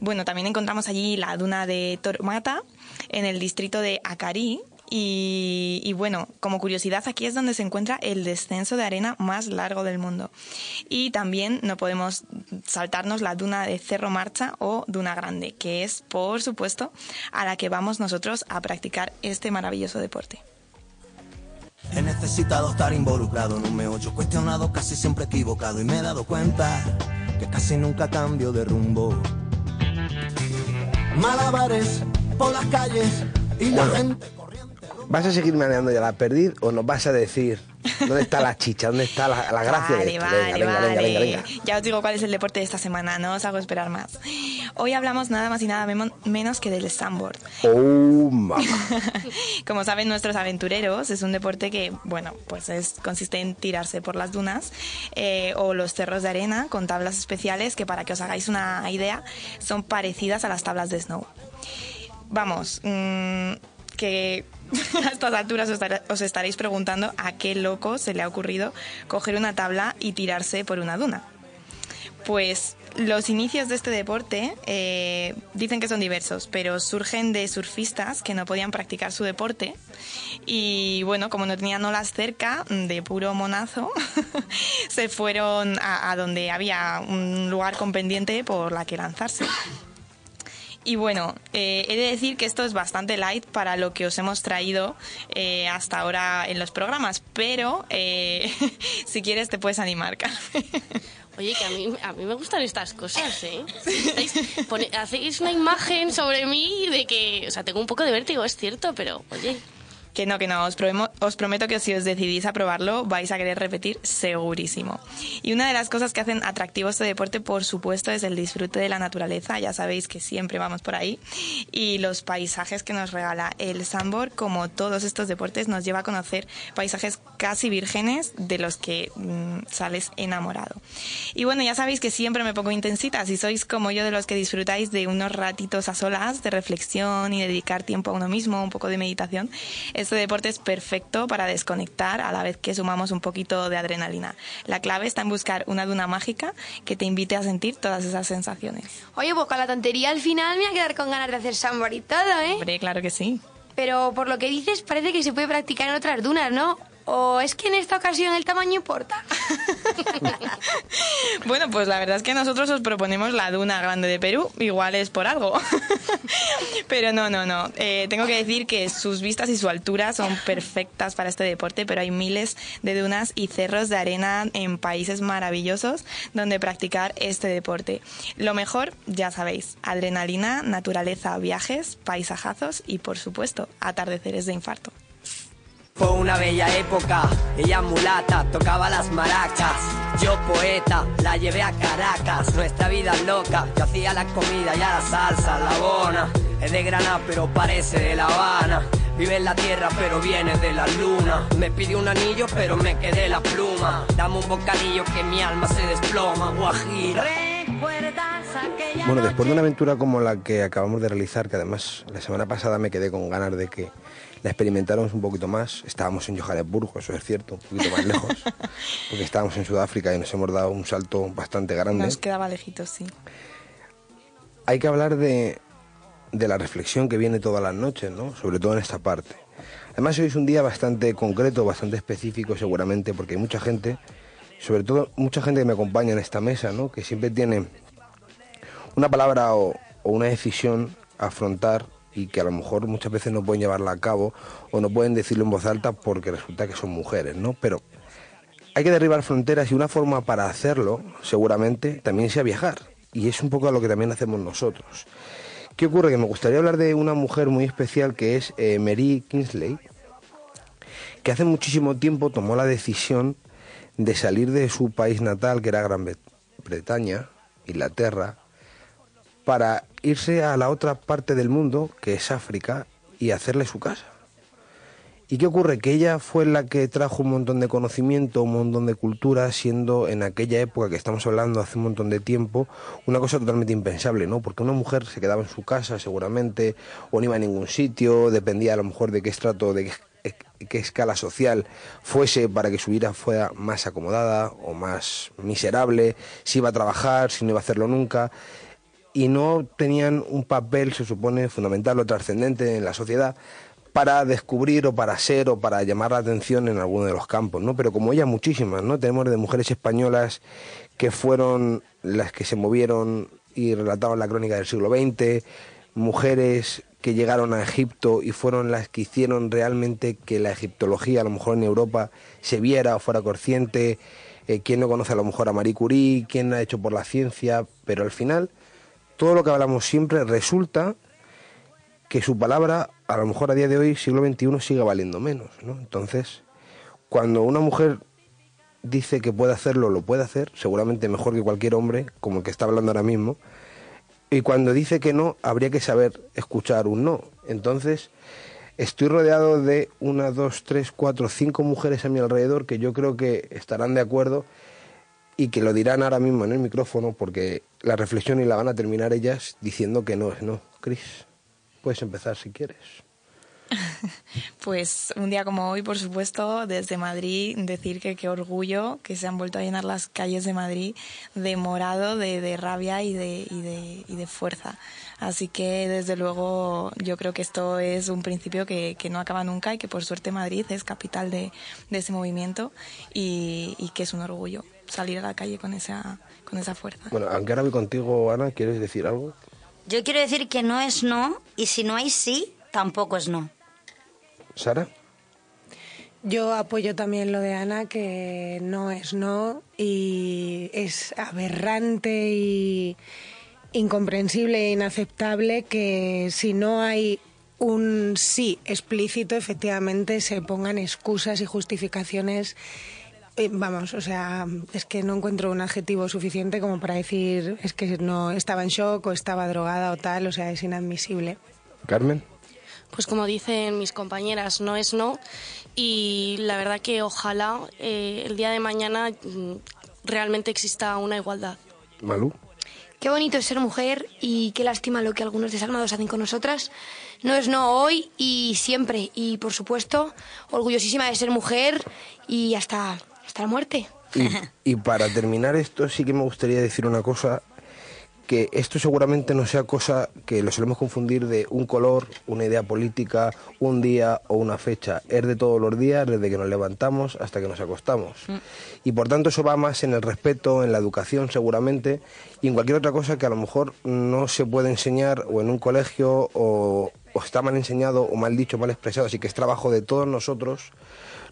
Speaker 10: Bueno, también encontramos allí la duna de Tormata, en el distrito de Acarí. Y, bueno, como curiosidad, aquí es donde se encuentra el descenso de arena más largo del mundo. Y también no podemos saltarnos la duna de Cerro Marcha o Duna Grande, que es, por supuesto, a la que vamos nosotros a practicar este maravilloso deporte.
Speaker 15: He necesitado estar involucrado en un meollo cuestionado, casi siempre equivocado y me he dado cuenta que casi nunca de rumbo. Malabares por las calles y la gente.
Speaker 2: ¿Vas a seguir manejando ya la perdiz o nos vas a decir dónde está la chicha, dónde está la, la gracia de
Speaker 10: Vale,
Speaker 2: esto?
Speaker 10: vale,
Speaker 2: venga,
Speaker 10: vale.
Speaker 2: venga, venga, venga.
Speaker 10: Ya os digo cuál es el deporte de esta semana, no os hago esperar más. Hoy hablamos nada más y nada menos que del sandboard.
Speaker 2: Oh, mamá.
Speaker 10: Como saben nuestros aventureros, es un deporte que, bueno, pues es, consiste en tirarse por las dunas eh, o los cerros de arena con tablas especiales que, para que os hagáis una idea, son parecidas a las tablas de snow. Vamos, mm, que a estas alturas os, estar- os estaréis preguntando a qué loco se le ha ocurrido coger una tabla y tirarse por una duna. Pues los inicios de este deporte eh, dicen que son diversos, pero surgen de surfistas que no podían practicar su deporte y bueno, como no tenían olas cerca, de puro monazo, se fueron a, a donde había un lugar con pendiente por la que lanzarse. Y bueno, eh, he de decir que esto es bastante light para lo que os hemos traído eh, hasta ahora en los programas, pero eh, si quieres te puedes animar, Carmen.
Speaker 4: Oye, que a mí, a mí me gustan estas cosas, ¿eh? Estáis- pone- hacéis una imagen sobre mí de que, o sea, tengo un poco de vértigo, es cierto, pero, oye,
Speaker 10: Que no, que no, os, os prometo que si os decidís a probarlo vais a querer repetir segurísimo. Y una de las cosas que hacen atractivo este deporte, por supuesto, es el disfrute de la naturaleza. Ya sabéis que siempre vamos por ahí. Y los paisajes que nos regala el sandboard, como todos estos deportes, nos lleva a conocer paisajes casi vírgenes de los que mm, sales enamorado. Y bueno, ya sabéis que siempre me pongo intensita. Si sois como yo de los que disfrutáis de unos ratitos a solas, de reflexión y dedicar tiempo a uno mismo, un poco de meditación, este deporte es perfecto para desconectar a la vez que sumamos un poquito de adrenalina. La clave está en buscar una duna mágica que te invite a sentir todas esas sensaciones.
Speaker 6: Oye, pues con la tontería al final me voy a quedar con ganas de hacer sandboard y todo, ¿eh?
Speaker 10: Hombre, claro que sí.
Speaker 6: Pero por lo que dices, parece que se puede practicar en otras dunas, ¿no? ¿O es que en esta ocasión el tamaño importa?
Speaker 10: Bueno, pues la verdad es que nosotros os proponemos la duna grande de Perú, igual es por algo. pero no, no, no. Eh, tengo que decir que sus vistas y su altura son perfectas para este deporte, pero hay miles de dunas y cerros de arena en países maravillosos donde practicar este deporte. Lo mejor, ya sabéis, adrenalina, naturaleza, viajes, paisajazos y, por supuesto, atardeceres de infarto.
Speaker 16: Fue una bella época, ella mulata, tocaba las maracas. Yo poeta, la llevé a Caracas, nuestra vida es loca. Yo hacía la comida y a la salsa, la bona. Es de Granada pero parece de La Habana. Vive en la tierra pero viene de la luna. Me pidió un anillo pero me quedé la pluma. Dame un bocadillo que mi alma se desploma, guajira.
Speaker 2: Bueno, después de una aventura como la que acabamos de realizar, que además la semana pasada me quedé con ganas de que la experimentáramos un poquito más, estábamos en Johannesburgo, eso es cierto, un poquito más lejos, porque estábamos en Sudáfrica y nos hemos dado un salto bastante grande.
Speaker 10: Nos quedaba lejitos, sí.
Speaker 2: Hay que hablar de, de la reflexión que viene todas las noches, ¿no? Sobre todo en esta parte. Además hoy es un día bastante concreto, bastante específico seguramente, porque hay mucha gente, sobre todo mucha gente que me acompaña en esta mesa, ¿no? Que siempre tiene una palabra o, o una decisión a afrontar y que a lo mejor muchas veces no pueden llevarla a cabo o no pueden decirlo en voz alta porque resulta que son mujeres, ¿no? Pero hay que derribar fronteras y una forma para hacerlo, seguramente, también sea viajar. Y es un poco lo que también hacemos nosotros. ¿Qué ocurre? Que me gustaría hablar de una mujer muy especial que es eh, Mary Kingsley, que hace muchísimo tiempo tomó la decisión de salir de su país natal, que era Gran Bre- Bretaña, Inglaterra, para irse a la otra parte del mundo, que es África, y hacerle su casa. ¿Y qué ocurre? Que ella fue la que trajo un montón de conocimiento, un montón de cultura, siendo en aquella época que estamos hablando hace un montón de tiempo, una cosa totalmente impensable, ¿no? Porque una mujer se quedaba en su casa seguramente, o no iba a ningún sitio, dependía a lo mejor de qué estrato, de qué, qué escala social fuese para que su vida fuera más acomodada o más miserable, si iba a trabajar, si no iba a hacerlo nunca y no tenían un papel, se supone, fundamental o trascendente en la sociedad para descubrir o para ser o para llamar la atención en alguno de los campos, ¿no? Pero como ella muchísimas, ¿no? Tenemos de mujeres españolas que fueron las que se movieron y relataban la crónica del siglo XX, mujeres que llegaron a Egipto y fueron las que hicieron realmente que la egiptología, a lo mejor en Europa, se viera o fuera consciente, eh, quién no conoce a lo mejor a Marie Curie, quién ha hecho por la ciencia, pero al final todo lo que hablamos siempre resulta que su palabra, a lo mejor a día de hoy, siglo XXI, sigue valiendo menos. ¿no? Entonces, cuando una mujer dice que puede hacerlo, lo puede hacer, seguramente mejor que cualquier hombre, como el que está hablando ahora mismo, y cuando dice que no, habría que saber escuchar un no. Entonces, estoy rodeado de una, dos, tres, cuatro, cinco mujeres a mi alrededor que yo creo que estarán de acuerdo y que lo dirán ahora mismo en el micrófono porque la reflexión y la van a terminar ellas diciendo que no es no. Cris, puedes empezar si quieres.
Speaker 10: Pues un día como hoy, por supuesto, desde Madrid, decir que qué orgullo que se han vuelto a llenar las calles de Madrid de morado, de, de rabia y de, y, de, y de fuerza. Así que, desde luego, yo creo que esto es un principio que, que no acaba nunca y que, por suerte, Madrid es capital de, ese movimiento y, y que es un orgullo salir a la calle con esa, con esa fuerza.
Speaker 2: Bueno, aunque ahora voy contigo, Ana, ¿quieres decir algo?
Speaker 17: Yo quiero decir que no es no y si no hay sí, tampoco es no.
Speaker 2: Sara.
Speaker 11: Yo apoyo también lo de Ana, que no es no y es aberrante y incomprensible e inaceptable que si no hay un sí explícito, efectivamente se pongan excusas y justificaciones. Eh, Vamos, o sea, es que no encuentro un adjetivo suficiente como para decir es que no estaba en shock o estaba drogada o tal, o sea, es inadmisible.
Speaker 2: Carmen.
Speaker 4: Pues como dicen mis compañeras, no es no. Y la verdad que ojalá eh, el día de mañana mm, realmente exista una igualdad.
Speaker 2: Malú.
Speaker 6: Qué bonito es ser mujer y qué lástima lo que algunos desarmados hacen con nosotras. No es no hoy y siempre. Y por supuesto, orgullosísima de ser mujer y hasta, hasta la muerte.
Speaker 2: Y, y para terminar esto, sí que me gustaría decir una cosa, que esto seguramente no sea cosa que lo solemos confundir de un color, una idea política, un día o una fecha. Es de todos los días, desde que nos levantamos hasta que nos acostamos. Y por tanto eso va más en el respeto, en la educación seguramente, y en cualquier otra cosa que a lo mejor no se puede enseñar o en un colegio o, o está mal enseñado o mal dicho, mal expresado. Así que es trabajo de todos nosotros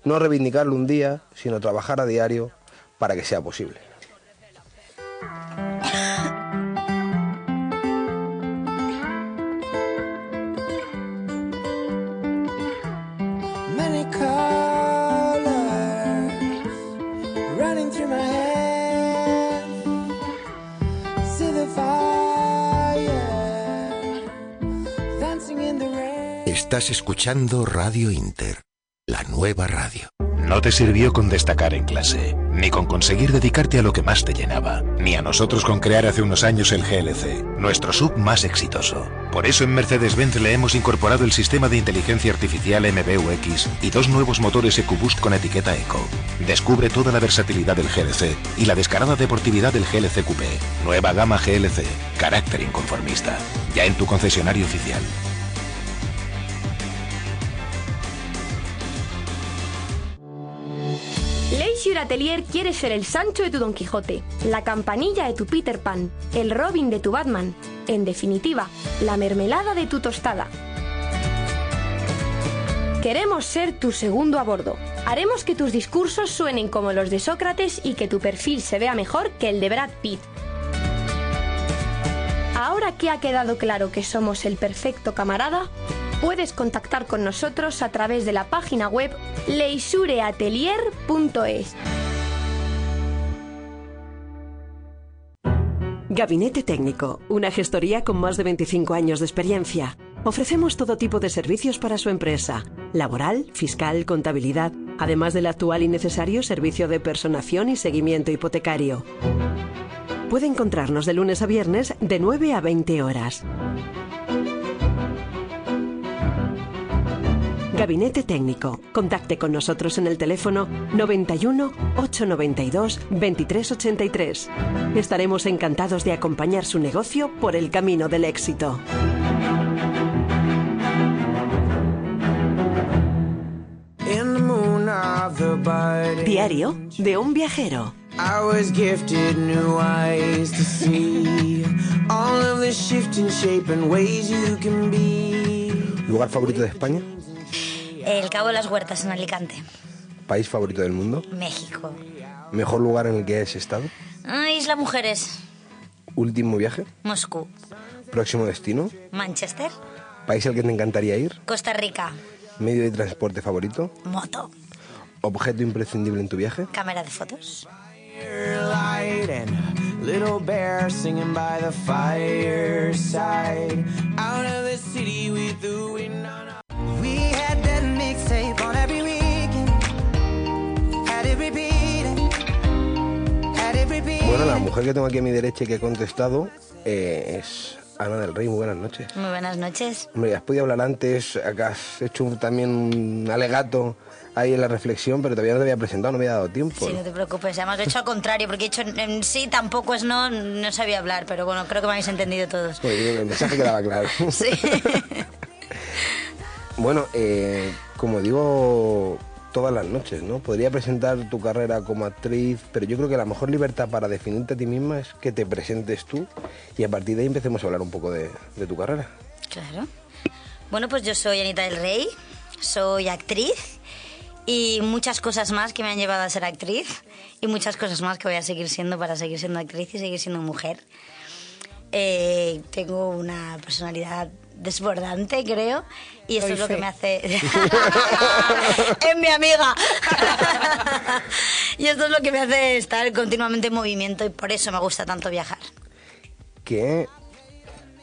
Speaker 2: no reivindicarlo un día, sino trabajar a diario para que sea posible.
Speaker 7: Escuchando Radio Inter, la nueva radio.
Speaker 5: No te sirvió con destacar en clase, ni con conseguir dedicarte a lo que más te llenaba, ni a nosotros con crear hace unos años el GLC, nuestro sub más exitoso. Por eso en Mercedes-Benz le hemos incorporado el sistema de inteligencia artificial MBUX y dos nuevos motores EcoBoost con etiqueta Eco. Descubre toda la versatilidad del GLC y la descarada deportividad del GLC Coupé. Nueva gama GLC, carácter inconformista. Ya en tu concesionario oficial.
Speaker 8: Atelier quiere ser el Sancho de tu Don Quijote, la campanilla de tu Peter Pan, el Robin de tu Batman, en definitiva, la mermelada de tu tostada. Queremos ser tu segundo a bordo. Haremos que tus discursos suenen como los de Sócrates y que tu perfil se vea mejor que el de Brad Pitt. Ahora que ha quedado claro que somos el perfecto camarada, puedes contactar con nosotros a través de la página web leisureatelier.es.
Speaker 1: Gabinete Técnico, una gestoría con más de 25 años de experiencia. Ofrecemos todo tipo de servicios para su empresa, laboral, fiscal, contabilidad, además del actual y necesario servicio de personación y seguimiento hipotecario. Puede encontrarnos de lunes a viernes de 9 a 20 horas. Gabinete Técnico. Contacte con nosotros en el teléfono 91 892 2383. Estaremos encantados de acompañar su negocio por el camino del éxito. Diario de un viajero.
Speaker 3: I was gifted new eyes to see all of the shifting shape and ways you can be.
Speaker 2: ¿Lugar favorito de España?
Speaker 17: El Cabo de las Huertas en Alicante,
Speaker 2: ¿País favorito del mundo?
Speaker 17: México.
Speaker 2: ¿Mejor lugar en el que has estado?
Speaker 17: Ah, Isla Mujeres,
Speaker 2: ¿Último viaje?
Speaker 17: Moscú,
Speaker 2: ¿Próximo destino?
Speaker 17: Manchester,
Speaker 2: ¿País al que te encantaría ir?
Speaker 17: Costa Rica,
Speaker 2: ¿Medio de transporte favorito?
Speaker 17: moto,
Speaker 2: ¿Objeto imprescindible en tu viaje?
Speaker 17: cámara de fotos.
Speaker 2: Bueno, la mujer que tengo aquí a mi derecha y que he contestado eh, es Ana del Rey. Muy buenas noches.
Speaker 17: Muy buenas noches.
Speaker 2: Hombre, has podido hablar antes, acá has hecho un- también un alegato ahí en la reflexión, pero todavía no te había presentado, no me había dado tiempo.
Speaker 17: Sí, no te preocupes. Además, lo he hecho al contrario, porque he dicho en sí, tampoco es no, no sabía hablar, pero bueno, creo que me habéis entendido todos.
Speaker 2: Pues, el mensaje quedaba claro.
Speaker 17: Sí.
Speaker 2: Bueno, eh, como digo, todas las noches, ¿no? Podría presentar tu carrera como actriz, pero yo creo que la mejor libertad para definirte a ti misma es que te presentes tú y a partir de ahí empecemos a hablar un poco de, de tu carrera.
Speaker 17: Claro. Bueno, pues yo soy Anita del Rey, soy actriz y muchas cosas más que me han llevado a ser actriz y muchas cosas más que voy a seguir siendo para seguir siendo actriz y seguir siendo mujer. Eh, tengo una personalidad desbordante, creo, y esto
Speaker 11: Doy
Speaker 17: es lo que me hace... es mi amiga. y esto es lo que me hace estar continuamente en movimiento y por eso me gusta tanto viajar.
Speaker 2: ¿Qué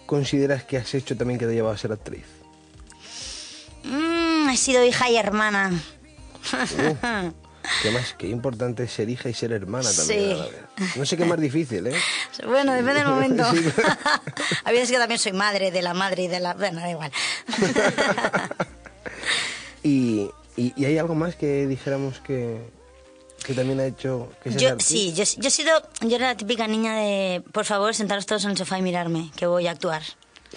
Speaker 2: consideras que has hecho también que te ha llevado a ser actriz?
Speaker 17: Mm, he sido hija y hermana.
Speaker 2: ¿Qué más? Qué importante es ser hija y ser hermana también.
Speaker 17: Sí.
Speaker 2: a la vez. No sé qué más difícil, ¿eh?
Speaker 17: Bueno, depende del momento.
Speaker 2: Sí,
Speaker 17: A veces que también soy madre de la madre y de la... Bueno, da igual.
Speaker 2: Y, y, y hay algo más que dijéramos que, que también ha hecho que
Speaker 17: Yo, sí, yo, yo he sido... Yo era la típica niña de, por favor, sentaros todos en el sofá y mirarme, que voy a actuar.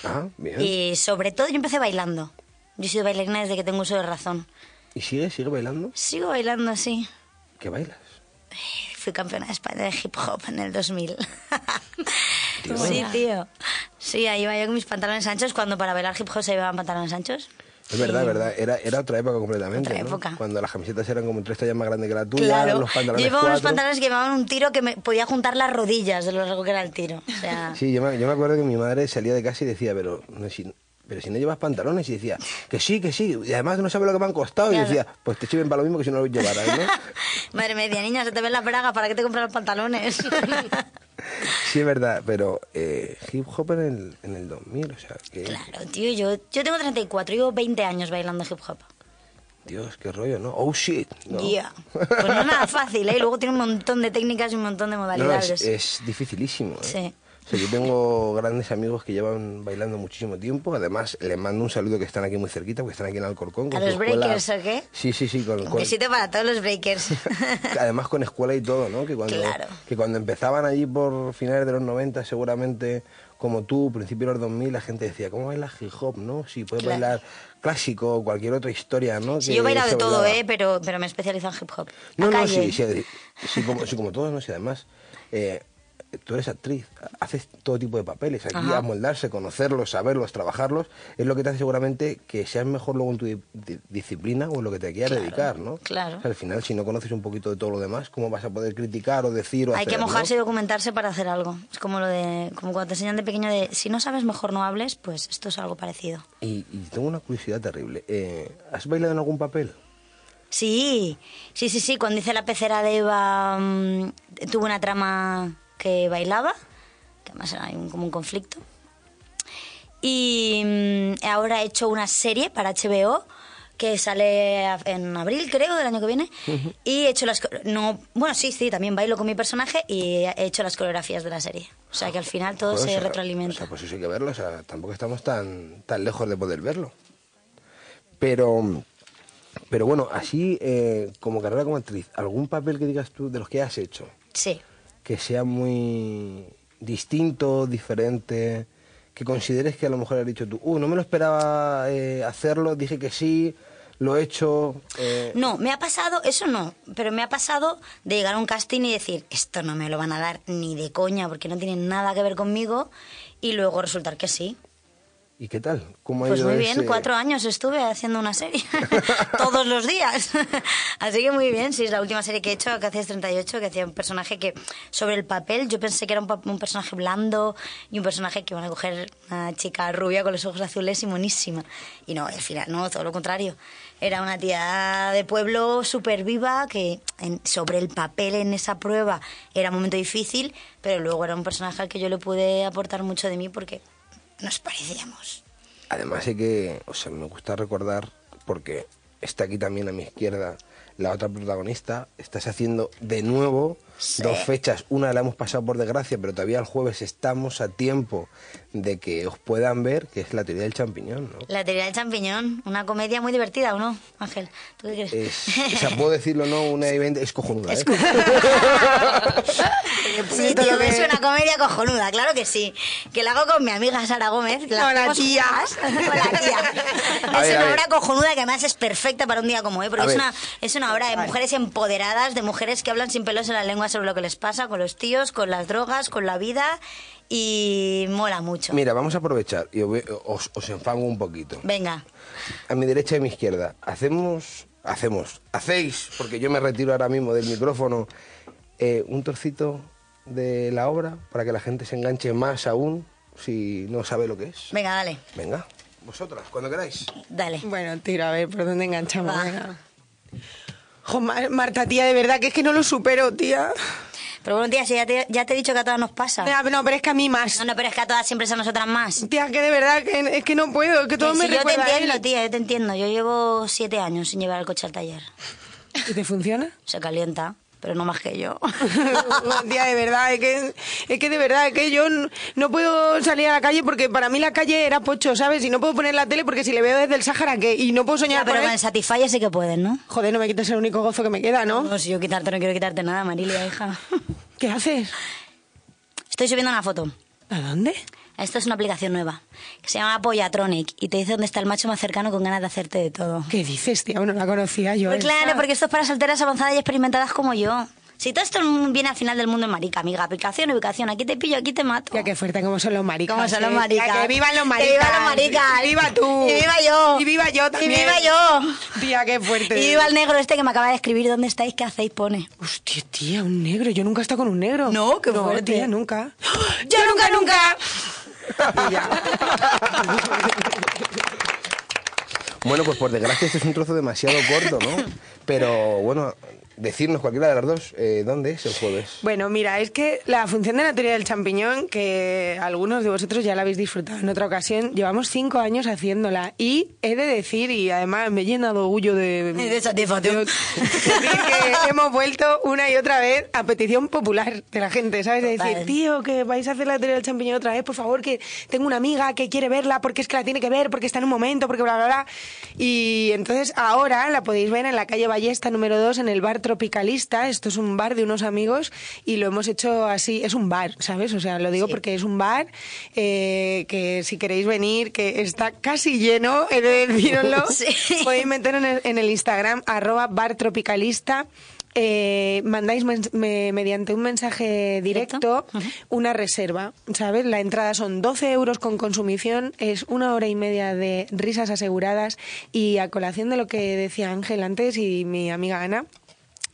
Speaker 2: Ah, bien.
Speaker 17: Y sobre todo yo empecé bailando. Yo he sido bailarina desde que tengo uso de razón.
Speaker 2: ¿Y sigue? ¿Sigue bailando?
Speaker 17: Sigo bailando, sí.
Speaker 2: ¿Qué bailas?
Speaker 17: Fui campeona de España de hip hop en el 2000.
Speaker 2: Tío.
Speaker 17: Sí, tío. Sí, ahí iba yo con mis pantalones anchos cuando para bailar hip hop se llevaban pantalones anchos.
Speaker 2: Es verdad, es verdad. Era, era otra época completamente,
Speaker 17: Otra
Speaker 2: ¿no?
Speaker 17: época.
Speaker 2: Cuando las camisetas eran como tres tallas más grandes que la tuya,
Speaker 17: Claro.
Speaker 2: los
Speaker 17: Yo
Speaker 2: pantalones
Speaker 17: llevaba unos pantalones que llevaban un tiro que me podía juntar las rodillas de lo largo que era el tiro. O sea,
Speaker 2: Sí, yo me, yo me acuerdo que mi madre salía de casa y decía, pero, no, si, pero si no llevas pantalones, y decía, que sí, que sí, y además no sabes lo que me han costado. Y decía, pues te sirven para lo mismo que si no los llevaras, ¿no?
Speaker 17: madre me decía, niña, se te ven las bragas, ¿para qué te compras los pantalones?
Speaker 2: sí, es verdad, pero eh, hip hop en el, en el 2000, o sea, que...
Speaker 17: Claro, tío, yo, yo tengo 34, llevo 20 años bailando hip hop.
Speaker 2: Dios, qué rollo, ¿no? Oh, shit. ¿no?
Speaker 17: Ya. Pues no es nada fácil, ¿eh? Luego tiene un montón de técnicas y un montón de
Speaker 2: no,
Speaker 17: modalidades.
Speaker 2: es, es dificilísimo. ¿eh?
Speaker 17: Sí.
Speaker 2: O sea, yo tengo grandes amigos que llevan bailando muchísimo tiempo. Además, les mando un saludo que están aquí muy cerquita, porque están aquí en Alcorcón.
Speaker 17: ¿A
Speaker 2: con su
Speaker 17: los
Speaker 2: escuela.
Speaker 17: breakers o qué?
Speaker 2: Sí, sí, sí. Con,
Speaker 17: Un
Speaker 2: con-
Speaker 17: besito para todos los breakers.
Speaker 2: además, con escuela y todo, ¿no? Que cuando,
Speaker 17: Claro.
Speaker 2: que cuando empezaban allí por finales de los 90, seguramente, como tú, principios de los 2000, la gente decía, ¿cómo bailas hip hop, no? Si puedes
Speaker 17: Claro.
Speaker 2: bailar clásico o cualquier otra historia, ¿no?
Speaker 17: Sí,
Speaker 2: Que
Speaker 17: yo he bailado de todo,
Speaker 2: bailaba.
Speaker 17: ¿eh? Pero, pero me he especializado en hip hop.
Speaker 2: No,
Speaker 17: A
Speaker 2: no, sí, sí, sí, como, sí, como todos, no sé, además, eh, tú eres actriz, haces todo tipo de papeles, aquí
Speaker 17: Ajá.
Speaker 2: amoldarse, conocerlos, saberlos, trabajarlos, es lo que te hace seguramente que seas mejor luego en tu di- di- disciplina o en lo que te quieras
Speaker 17: Claro,
Speaker 2: dedicar, ¿no?
Speaker 17: claro.
Speaker 2: O sea, al final, si no conoces un poquito de todo lo demás, ¿cómo vas a poder criticar o decir o
Speaker 17: Hay que
Speaker 2: no?
Speaker 17: mojarse y documentarse para hacer algo. Es como lo de, como cuando te enseñan de pequeño de, si no sabes, mejor no hables, pues esto es algo parecido.
Speaker 2: Y, y tengo una curiosidad terrible. Eh, ¿Has bailado en algún papel?
Speaker 17: Sí, sí, sí, sí. Cuando hice la pecera de Eva, mm, tuve una trama que bailaba, que además era un- como un conflicto. Y mm, ahora he hecho una serie para HBO que sale en abril, creo, del año que viene. Y he hecho las... No, bueno, sí, sí, también bailo con mi personaje y he hecho las coreografías de la serie. O sea que al final todo
Speaker 2: Joder,
Speaker 17: se
Speaker 2: o sea,
Speaker 17: retroalimenta.
Speaker 2: O sea, pues eso hay que verlo, o sea, tampoco estamos tan, tan lejos de poder verlo. Pero, pero bueno, así eh, como carrera como actriz, ¿algún papel que digas tú de los que has hecho
Speaker 17: Sí.
Speaker 2: Que sea muy distinto, diferente, que consideres que a lo mejor has dicho tú, uh, no me lo esperaba eh, hacerlo, dije que sí, lo he hecho... eh,
Speaker 17: No, me ha pasado, eso no, pero me ha pasado de llegar a un casting y decir, esto no me lo van a dar ni de coña porque no tiene nada que ver conmigo y luego resultar que sí.
Speaker 2: ¿Y qué tal? ¿Cómo ha
Speaker 17: Pues
Speaker 2: ido
Speaker 17: muy bien,
Speaker 2: ese-
Speaker 17: cuatro años estuve haciendo una serie, todos los días. Así que muy bien, sí, es la última serie que he hecho, que hacías 38, que hacía un personaje que sobre el papel yo pensé que era un, un personaje blando y un personaje que iban a coger una chica rubia con los ojos azules y monísima. Y no, al final no, todo lo contrario. Era una tía de pueblo súper viva que en- sobre el papel en esa prueba era un momento difícil, pero luego era un personaje al que yo le pude aportar mucho de mí porque nos parecíamos.
Speaker 2: Además hay que, o sea, me gusta recordar, porque está aquí también a mi izquierda la otra protagonista, estás haciendo de nuevo dos fechas, una la hemos pasado por desgracia, pero todavía el jueves estamos a tiempo de que os puedan ver, que es la teoría del champiñón, ¿no?
Speaker 17: La teoría del champiñón, una comedia muy divertida, ¿o no, Ángel? ¿Tú qué crees?
Speaker 2: Es, o sea, puedo decirlo, ¿no? Una event es cojonuda, ¿eh?
Speaker 17: Sí, tío, que es una comedia cojonuda, claro que sí. Que la hago con mi amiga Sara Gómez. la
Speaker 11: Hola,
Speaker 17: hacemos
Speaker 11: tía.
Speaker 17: juntas. Hola, tía.
Speaker 2: A
Speaker 17: es
Speaker 2: ver,
Speaker 17: una obra cojonuda que además es perfecta para un día como hoy, porque
Speaker 2: A
Speaker 17: es una, es una obra de mujeres empoderadas, de mujeres que hablan sin pelos en la lengua sobre lo que les pasa con los tíos, con las drogas, con la vida y mola mucho.
Speaker 2: Mira, vamos a aprovechar y os, os, enfango un poquito.
Speaker 17: Venga,
Speaker 2: A mi derecha y a mi izquierda. Hacemos, hacemos, hacéis, porque yo me retiro ahora mismo del micrófono, eh, un trocito de la obra para que la gente se enganche más aún si no sabe lo que es.
Speaker 17: venga, dale,
Speaker 2: Venga, vosotras, cuando queráis.
Speaker 17: dale.
Speaker 11: Bueno, tiro, a ver, ¿por dónde enganchamos? Venga. Jo, Mar- Marta, tía, de verdad que es que no lo supero, tía.
Speaker 17: Pero bueno, tía, si ya te, ya te he dicho que a todas nos pasa.
Speaker 11: No, pero es que a mí más.
Speaker 17: No, no, pero es que a todas siempre a nosotras más.
Speaker 11: Tía, que de verdad que es que no puedo, es que todo
Speaker 17: Que
Speaker 11: me
Speaker 17: si yo te
Speaker 11: recuerda a él.
Speaker 17: entiendo, tía, yo te entiendo. Yo llevo siete años sin llevar el coche al taller.
Speaker 11: ¿Y te funciona?
Speaker 17: Se calienta, pero no más que yo.
Speaker 11: Tía, de verdad, es que, es que de verdad, es que yo no puedo salir a la calle porque para mí la calle era pocho, ¿sabes? Y no puedo poner la tele porque si le veo desde el Sáhara, ¿qué? Y no puedo soñar
Speaker 17: Ya, pero
Speaker 11: con
Speaker 17: el Satisfyer sí que pueden, ¿no?
Speaker 11: Joder, no me quites el único gozo que me queda, ¿no?
Speaker 17: No, si yo quitarte no quiero quitarte nada, Marilia, hija.
Speaker 11: ¿Qué haces?
Speaker 17: Estoy subiendo una foto.
Speaker 11: ¿A dónde?
Speaker 17: Esto es una aplicación nueva que se llama Pollatronic y te dice dónde está el macho más cercano con ganas de hacerte de todo.
Speaker 11: ¿Qué dices, tía? No la conocía yo.
Speaker 17: Pues
Speaker 11: esta.
Speaker 17: claro, porque esto es para solteras avanzadas y experimentadas como yo. Si todo esto viene al final del mundo en marica, amiga, aplicación, ubicación, aquí te pillo, aquí te mato.
Speaker 11: Ya qué fuerte, como son los maricas.
Speaker 17: Como son los
Speaker 11: eh.
Speaker 17: maricas.
Speaker 11: Tía, que vivan los
Speaker 17: Que
Speaker 11: maricas.
Speaker 17: vivan los maricas.
Speaker 11: Y viva tú.
Speaker 17: Y viva yo.
Speaker 11: Y viva yo también.
Speaker 17: Y viva yo.
Speaker 11: Tía, qué fuerte.
Speaker 17: Y viva el negro este que me acaba de escribir dónde estáis, qué hacéis, pone.
Speaker 11: Hostia, tía, un negro. Yo nunca he estado con un negro.
Speaker 17: No, qué
Speaker 11: no,
Speaker 17: fuerte.
Speaker 11: tía, nunca.
Speaker 17: Yo nunca, nunca.
Speaker 2: Bueno, pues por desgracia este es un trozo demasiado corto, ¿no? Pero bueno, decirnos cualquiera de las dos, eh, ¿dónde es el jueves?
Speaker 11: Bueno, mira, es que la función de la teoría del champiñón, que algunos de vosotros ya la habéis disfrutado en otra ocasión, llevamos cinco años haciéndola y he de decir, y además me he llenado de orgullo de...
Speaker 17: De satisfacción.
Speaker 11: de- decir que hemos vuelto una y otra vez a petición popular de la gente, ¿sabes? De decir,
Speaker 17: Total.
Speaker 11: tío, que vais a hacer la teoría del champiñón otra vez, por favor, que tengo una amiga que quiere verla porque es que la tiene que ver, porque está en un momento, porque bla, bla, bla. Y entonces ahora la podéis ver en la calle Ballesta número 2 en el bar Tropicalista. Esto es un bar de unos amigos y lo hemos hecho así. Es un bar, ¿sabes? O sea, lo digo porque es un bar eh, que si queréis venir, que está casi lleno, he de deciroslo,
Speaker 17: Sí.
Speaker 11: podéis meter en el, en el Instagram arroba bar Tropicalista. eh, mandáis me- mediante un mensaje directo una reserva, ¿sabes? La entrada son 12 euros con consumición, es una hora y media de risas aseguradas y a colación de lo que decía Ángel antes y mi amiga Ana,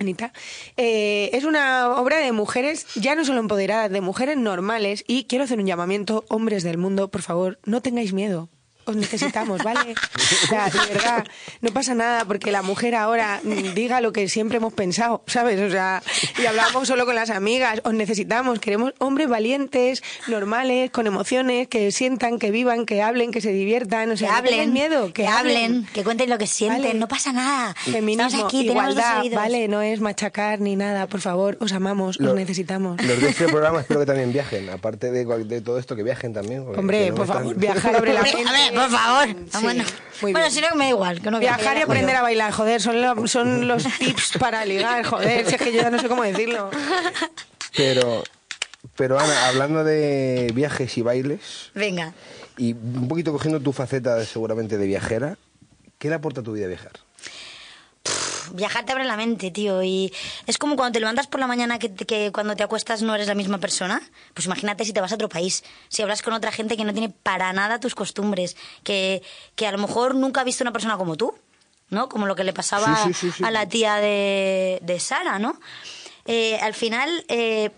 Speaker 11: Anita, eh, es una obra de mujeres, ya no solo empoderadas, de mujeres normales y quiero hacer un llamamiento, hombres del mundo, por favor, no tengáis miedo. Os necesitamos, ¿vale? O sea, de verdad, no pasa nada porque la mujer ahora mm, diga lo que siempre hemos pensado, ¿sabes? O sea, y hablamos solo con las amigas, os necesitamos, queremos hombres valientes, normales, con emociones, que sientan, que vivan, que hablen, que se diviertan, o
Speaker 17: Que
Speaker 11: sea, no tengan
Speaker 17: hablen,
Speaker 11: miedo,
Speaker 17: que hablen, que cuenten lo que sienten,
Speaker 11: Vale.
Speaker 17: no pasa nada.
Speaker 11: Feminismo,
Speaker 17: Estamos aquí, tenemos dos
Speaker 11: igualdad, vale, no es machacar ni nada, por favor, os amamos,
Speaker 2: Lo-
Speaker 11: os necesitamos.
Speaker 2: Los de este programa espero que también viajen, aparte de, de todo esto, que viajen también.
Speaker 11: Hombre,
Speaker 2: no
Speaker 11: por
Speaker 2: están-
Speaker 11: favor, viajar abre la mente.
Speaker 17: a ver, por favor. Ah,
Speaker 11: Sí,
Speaker 17: bueno,
Speaker 11: muy
Speaker 17: bueno
Speaker 11: bien.
Speaker 17: si no, me da igual. Que no viaje,
Speaker 11: Viajar y aprender a bailar, joder, son, lo- son los tips para ligar, joder, si es que yo ya no sé cómo decirlo.
Speaker 2: Pero, pero Ana, hablando de viajes y bailes,
Speaker 17: Venga.
Speaker 2: y un poquito cogiendo tu faceta de- seguramente de viajera, ¿qué le aporta a tu vida viajar?
Speaker 17: Viajar te abre la mente, tío. Y es como cuando te levantas por la mañana que, que cuando te acuestas no eres la misma persona. Pues imagínate si te vas a otro país. Si hablas con otra gente que no tiene para nada tus costumbres. Que, que a lo mejor nunca ha visto una persona como tú. ¿No? Como lo que le pasaba
Speaker 2: Sí, sí, sí, sí.
Speaker 17: a la tía de, de Sara, ¿no? Eh, al final, eh,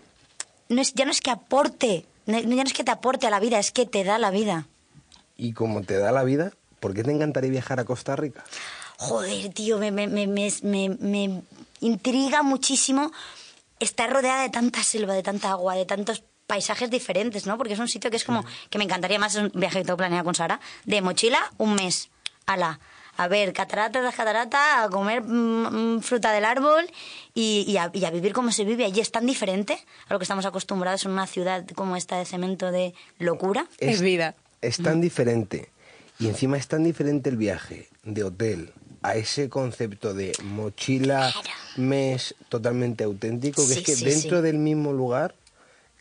Speaker 17: no es, ya no es que aporte. Ya no es que te aporte a la vida, es que te da la vida.
Speaker 2: Y como te da la vida, ¿por qué te encantaría viajar a Costa Rica?
Speaker 17: Joder, tío, me, me, me, me, intriga muchísimo estar rodeada de tanta selva, de tanta agua, de tantos paisajes diferentes, ¿no? Porque es un sitio que es como, que me encantaría más, es un viaje que tengo planeado con Sara, de mochila, un mes, ala, a ver, catarata tras catarata, a comer mm, mm, fruta del árbol y, y a, y a vivir como se vive allí. Es tan diferente a lo que estamos acostumbrados en una ciudad como esta de cemento de locura.
Speaker 2: Es-
Speaker 11: vida.
Speaker 2: Es tan diferente. Y encima es tan diferente el viaje de hotel a ese concepto de mochila, mes totalmente auténtico, que
Speaker 17: Sí,
Speaker 2: es que
Speaker 17: sí,
Speaker 2: dentro
Speaker 17: sí.
Speaker 2: del mismo lugar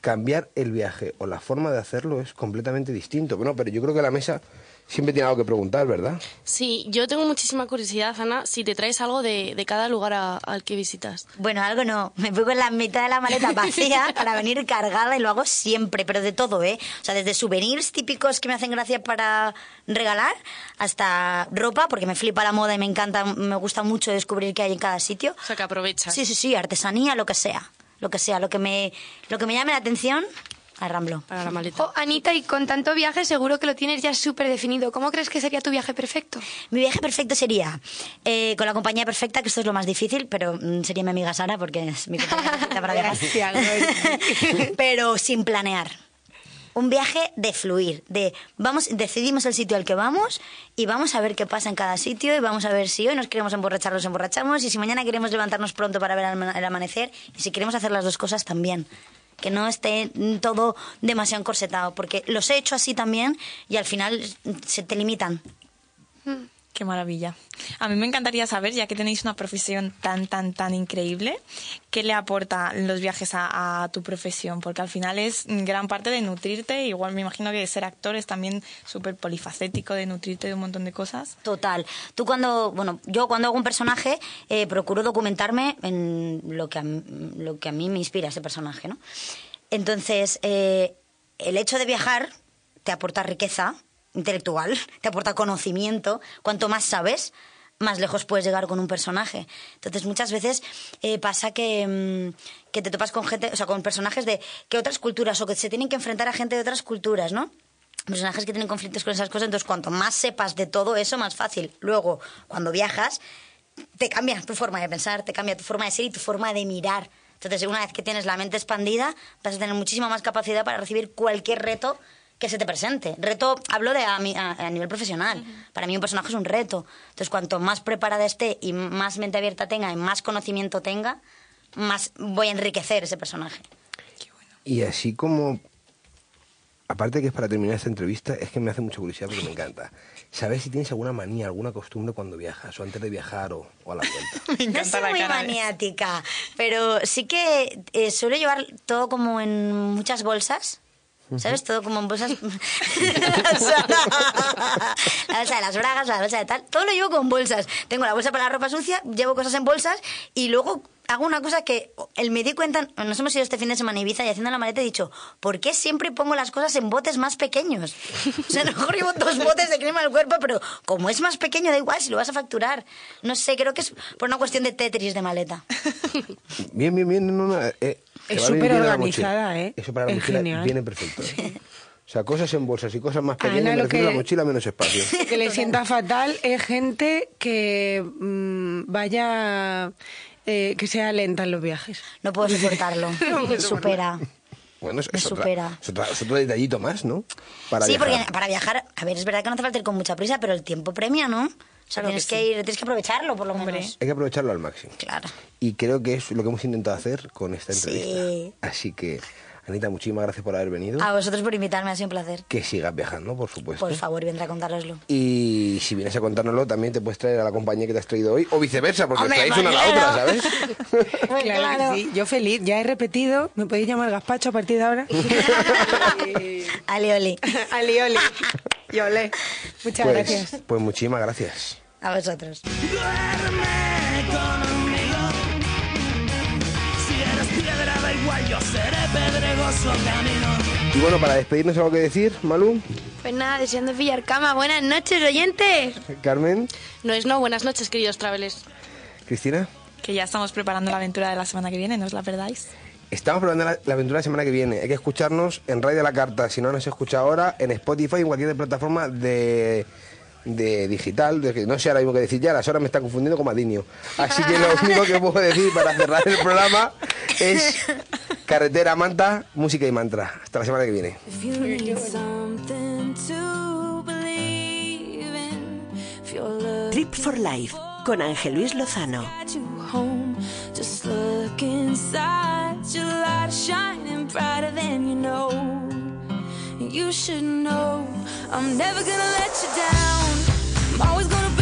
Speaker 2: cambiar el viaje o la forma de hacerlo es completamente distinto. Bueno, pero yo creo que la mesa siempre tiene algo que preguntar, ¿verdad?
Speaker 4: Sí, yo tengo muchísima curiosidad, Ana, si te traes algo de, de cada lugar a- al que visitas.
Speaker 17: Bueno, algo no. Me pongo en la mitad de la maleta vacía para venir cargada y lo hago siempre, pero de todo, ¿eh? O sea, desde souvenirs típicos que me hacen gracia para regalar hasta ropa, porque me flipa la moda y me encanta, me gusta mucho descubrir qué hay en cada sitio.
Speaker 4: O sea, que aprovechas.
Speaker 17: Sí, sí, sí, artesanía, lo que sea. Lo que sea, lo que me, lo que me llame la atención, arramblo.
Speaker 4: Para la maleta.
Speaker 6: Oh, Anita, y con tanto viaje seguro que lo tienes ya súper definido. ¿Cómo crees que sería tu viaje perfecto?
Speaker 17: Mi viaje perfecto sería eh, con la compañía perfecta, que esto es lo más difícil, pero mm, sería mi amiga Sara, porque es mi compañía perfecta para viajar. pero sin planear. Un viaje de fluir, de vamos, decidimos el sitio al que vamos y vamos a ver qué pasa en cada sitio y vamos a ver si hoy nos queremos emborrachar, nos emborrachamos y si mañana queremos levantarnos pronto para ver el amanecer y si queremos hacer las dos cosas también. Que no esté todo demasiado encorsetado, porque los he hecho así también y al final se te limitan.
Speaker 10: Qué maravilla. A mí me encantaría saber, ya que tenéis una profesión tan, tan, tan increíble, ¿qué le aporta los viajes a, tu profesión? Porque al final es gran parte de nutrirte. Igual me imagino que ser actor es también súper polifacético de nutrirte de un montón de cosas.
Speaker 17: Total. Tú cuando, bueno, yo cuando hago un personaje eh, procuro documentarme en lo que, a, lo que a mí me inspira ese personaje, ¿no? Entonces, eh, el hecho de viajar te aporta riqueza intelectual, te aporta conocimiento. Cuanto más sabes, más lejos puedes llegar con un personaje. Entonces, muchas veces eh, pasa que, mm, que te topas con gente, o sea, con personajes de que otras culturas o que se tienen que enfrentar a gente de otras culturas, ¿no? personajes que tienen conflictos con esas cosas, entonces cuanto más sepas de todo eso, más fácil. Luego, cuando viajas, te cambia tu forma de pensar, te cambia tu forma de ser y tu forma de mirar. Entonces, una vez que tienes la mente expandida, vas a tener muchísima más capacidad para recibir cualquier reto que se te presente. Reto, hablo de a, mi- a- a nivel profesional. Para mí un personaje es un reto. Entonces, cuanto más preparada esté y más mente abierta tenga y más conocimiento tenga, más voy a enriquecer ese personaje.
Speaker 2: Y así como, aparte que es para terminar esta entrevista, es que me hace mucha curiosidad porque me encanta. ¿Sabes si tienes alguna manía, alguna costumbre cuando viajas o antes de viajar o, o a la vuelta?
Speaker 17: no soy muy maniática, pero sí que eh, suelo llevar todo como en muchas bolsas. ¿Sabes? Todo como en bolsas. la bolsa de las bragas, la bolsa de tal. Todo lo llevo con bolsas. Tengo la bolsa para la ropa sucia, llevo cosas en bolsas y luego hago una cosa que el me di cuenta. Nos hemos ido este fin de semana a Ibiza y haciendo la maleta he dicho: ¿por qué siempre pongo las cosas en botes más pequeños? O sea, a lo mejor llevo dos botes de crema al cuerpo, pero como es más pequeño, da igual si lo vas a facturar. No sé, creo que es por una cuestión de Tetris de maleta.
Speaker 2: Bien, bien, bien. no, no, eh,
Speaker 11: Es súper organizada. ¿eh?
Speaker 2: Eso para la
Speaker 11: Es
Speaker 2: mochila
Speaker 11: genial.
Speaker 2: viene perfecto. ¿eh? O sea, cosas en bolsas y cosas más
Speaker 11: Ana,
Speaker 2: pequeñas, me
Speaker 11: lo
Speaker 2: refiero a
Speaker 11: que-
Speaker 2: la mochila menos espacio.
Speaker 11: que le sienta fatal es gente que mm, vaya eh, que sea lenta en los viajes.
Speaker 17: No puedo soportarlo. Supera.
Speaker 2: Bueno, es,
Speaker 17: supera.
Speaker 2: es otra- es otro detallito más, ¿no? Para
Speaker 17: sí,
Speaker 2: viajar.
Speaker 17: porque para viajar, a ver, es verdad que no hace falta ir con mucha prisa, pero el tiempo premia, ¿no? O sea,
Speaker 10: Claro
Speaker 17: tienes
Speaker 10: que
Speaker 17: que,
Speaker 10: sí.
Speaker 17: ir, tienes que aprovecharlo, por lo menos.
Speaker 2: Hay que aprovecharlo al máximo.
Speaker 17: Claro.
Speaker 2: Y creo que es lo que hemos intentado hacer con esta entrevista.
Speaker 17: Sí.
Speaker 2: Así que, Anita, muchísimas gracias por haber venido.
Speaker 17: A vosotros por invitarme, ha sido un placer.
Speaker 2: Que sigas viajando, por supuesto.
Speaker 17: Por favor, vendré a contároslo.
Speaker 2: Y si vienes a contárnoslo, también te puedes traer a la compañía que te has traído hoy, o viceversa, porque os
Speaker 11: Hombre,
Speaker 2: traéis una a la
Speaker 11: claro.
Speaker 2: otra, ¿sabes?
Speaker 11: Claro, que sí. Yo feliz, ya he repetido. ¿Me podéis llamar Gazpacho a partir de ahora?
Speaker 17: Ali, oli.
Speaker 11: Ali, oli. Y olé. Muchas
Speaker 2: pues,
Speaker 11: gracias.
Speaker 2: Pues muchísimas gracias.
Speaker 17: A vosotros.
Speaker 3: Si eres piedra da igual, yo seré pedregoso camino.
Speaker 2: Y bueno, para despedirnos, ¿algo que decir, Malu?
Speaker 6: Pues nada, deseando pillar cama. Buenas noches, oyentes.
Speaker 2: Carmen,
Speaker 4: No es no, buenas noches, queridos travelers.
Speaker 2: Cristina.
Speaker 10: Que ya estamos preparando la aventura de la semana que viene, ¿no os la perdáis?
Speaker 2: Estamos probando la, la aventura la semana que viene. Hay que escucharnos en Radio La Carta. Si no nos escucha ahora, en Spotify, en cualquier plataforma de, de digital. de que no sé ahora mismo qué decir ya, las horas me están confundiendo con Madinio. Así que lo único que puedo decir para cerrar el programa es carretera, manta, música y mantra. Hasta la semana que viene.
Speaker 1: Trip for Life con Ángel Luis Lozano.
Speaker 3: You should know I'm never gonna let you down. I'm always gonna be.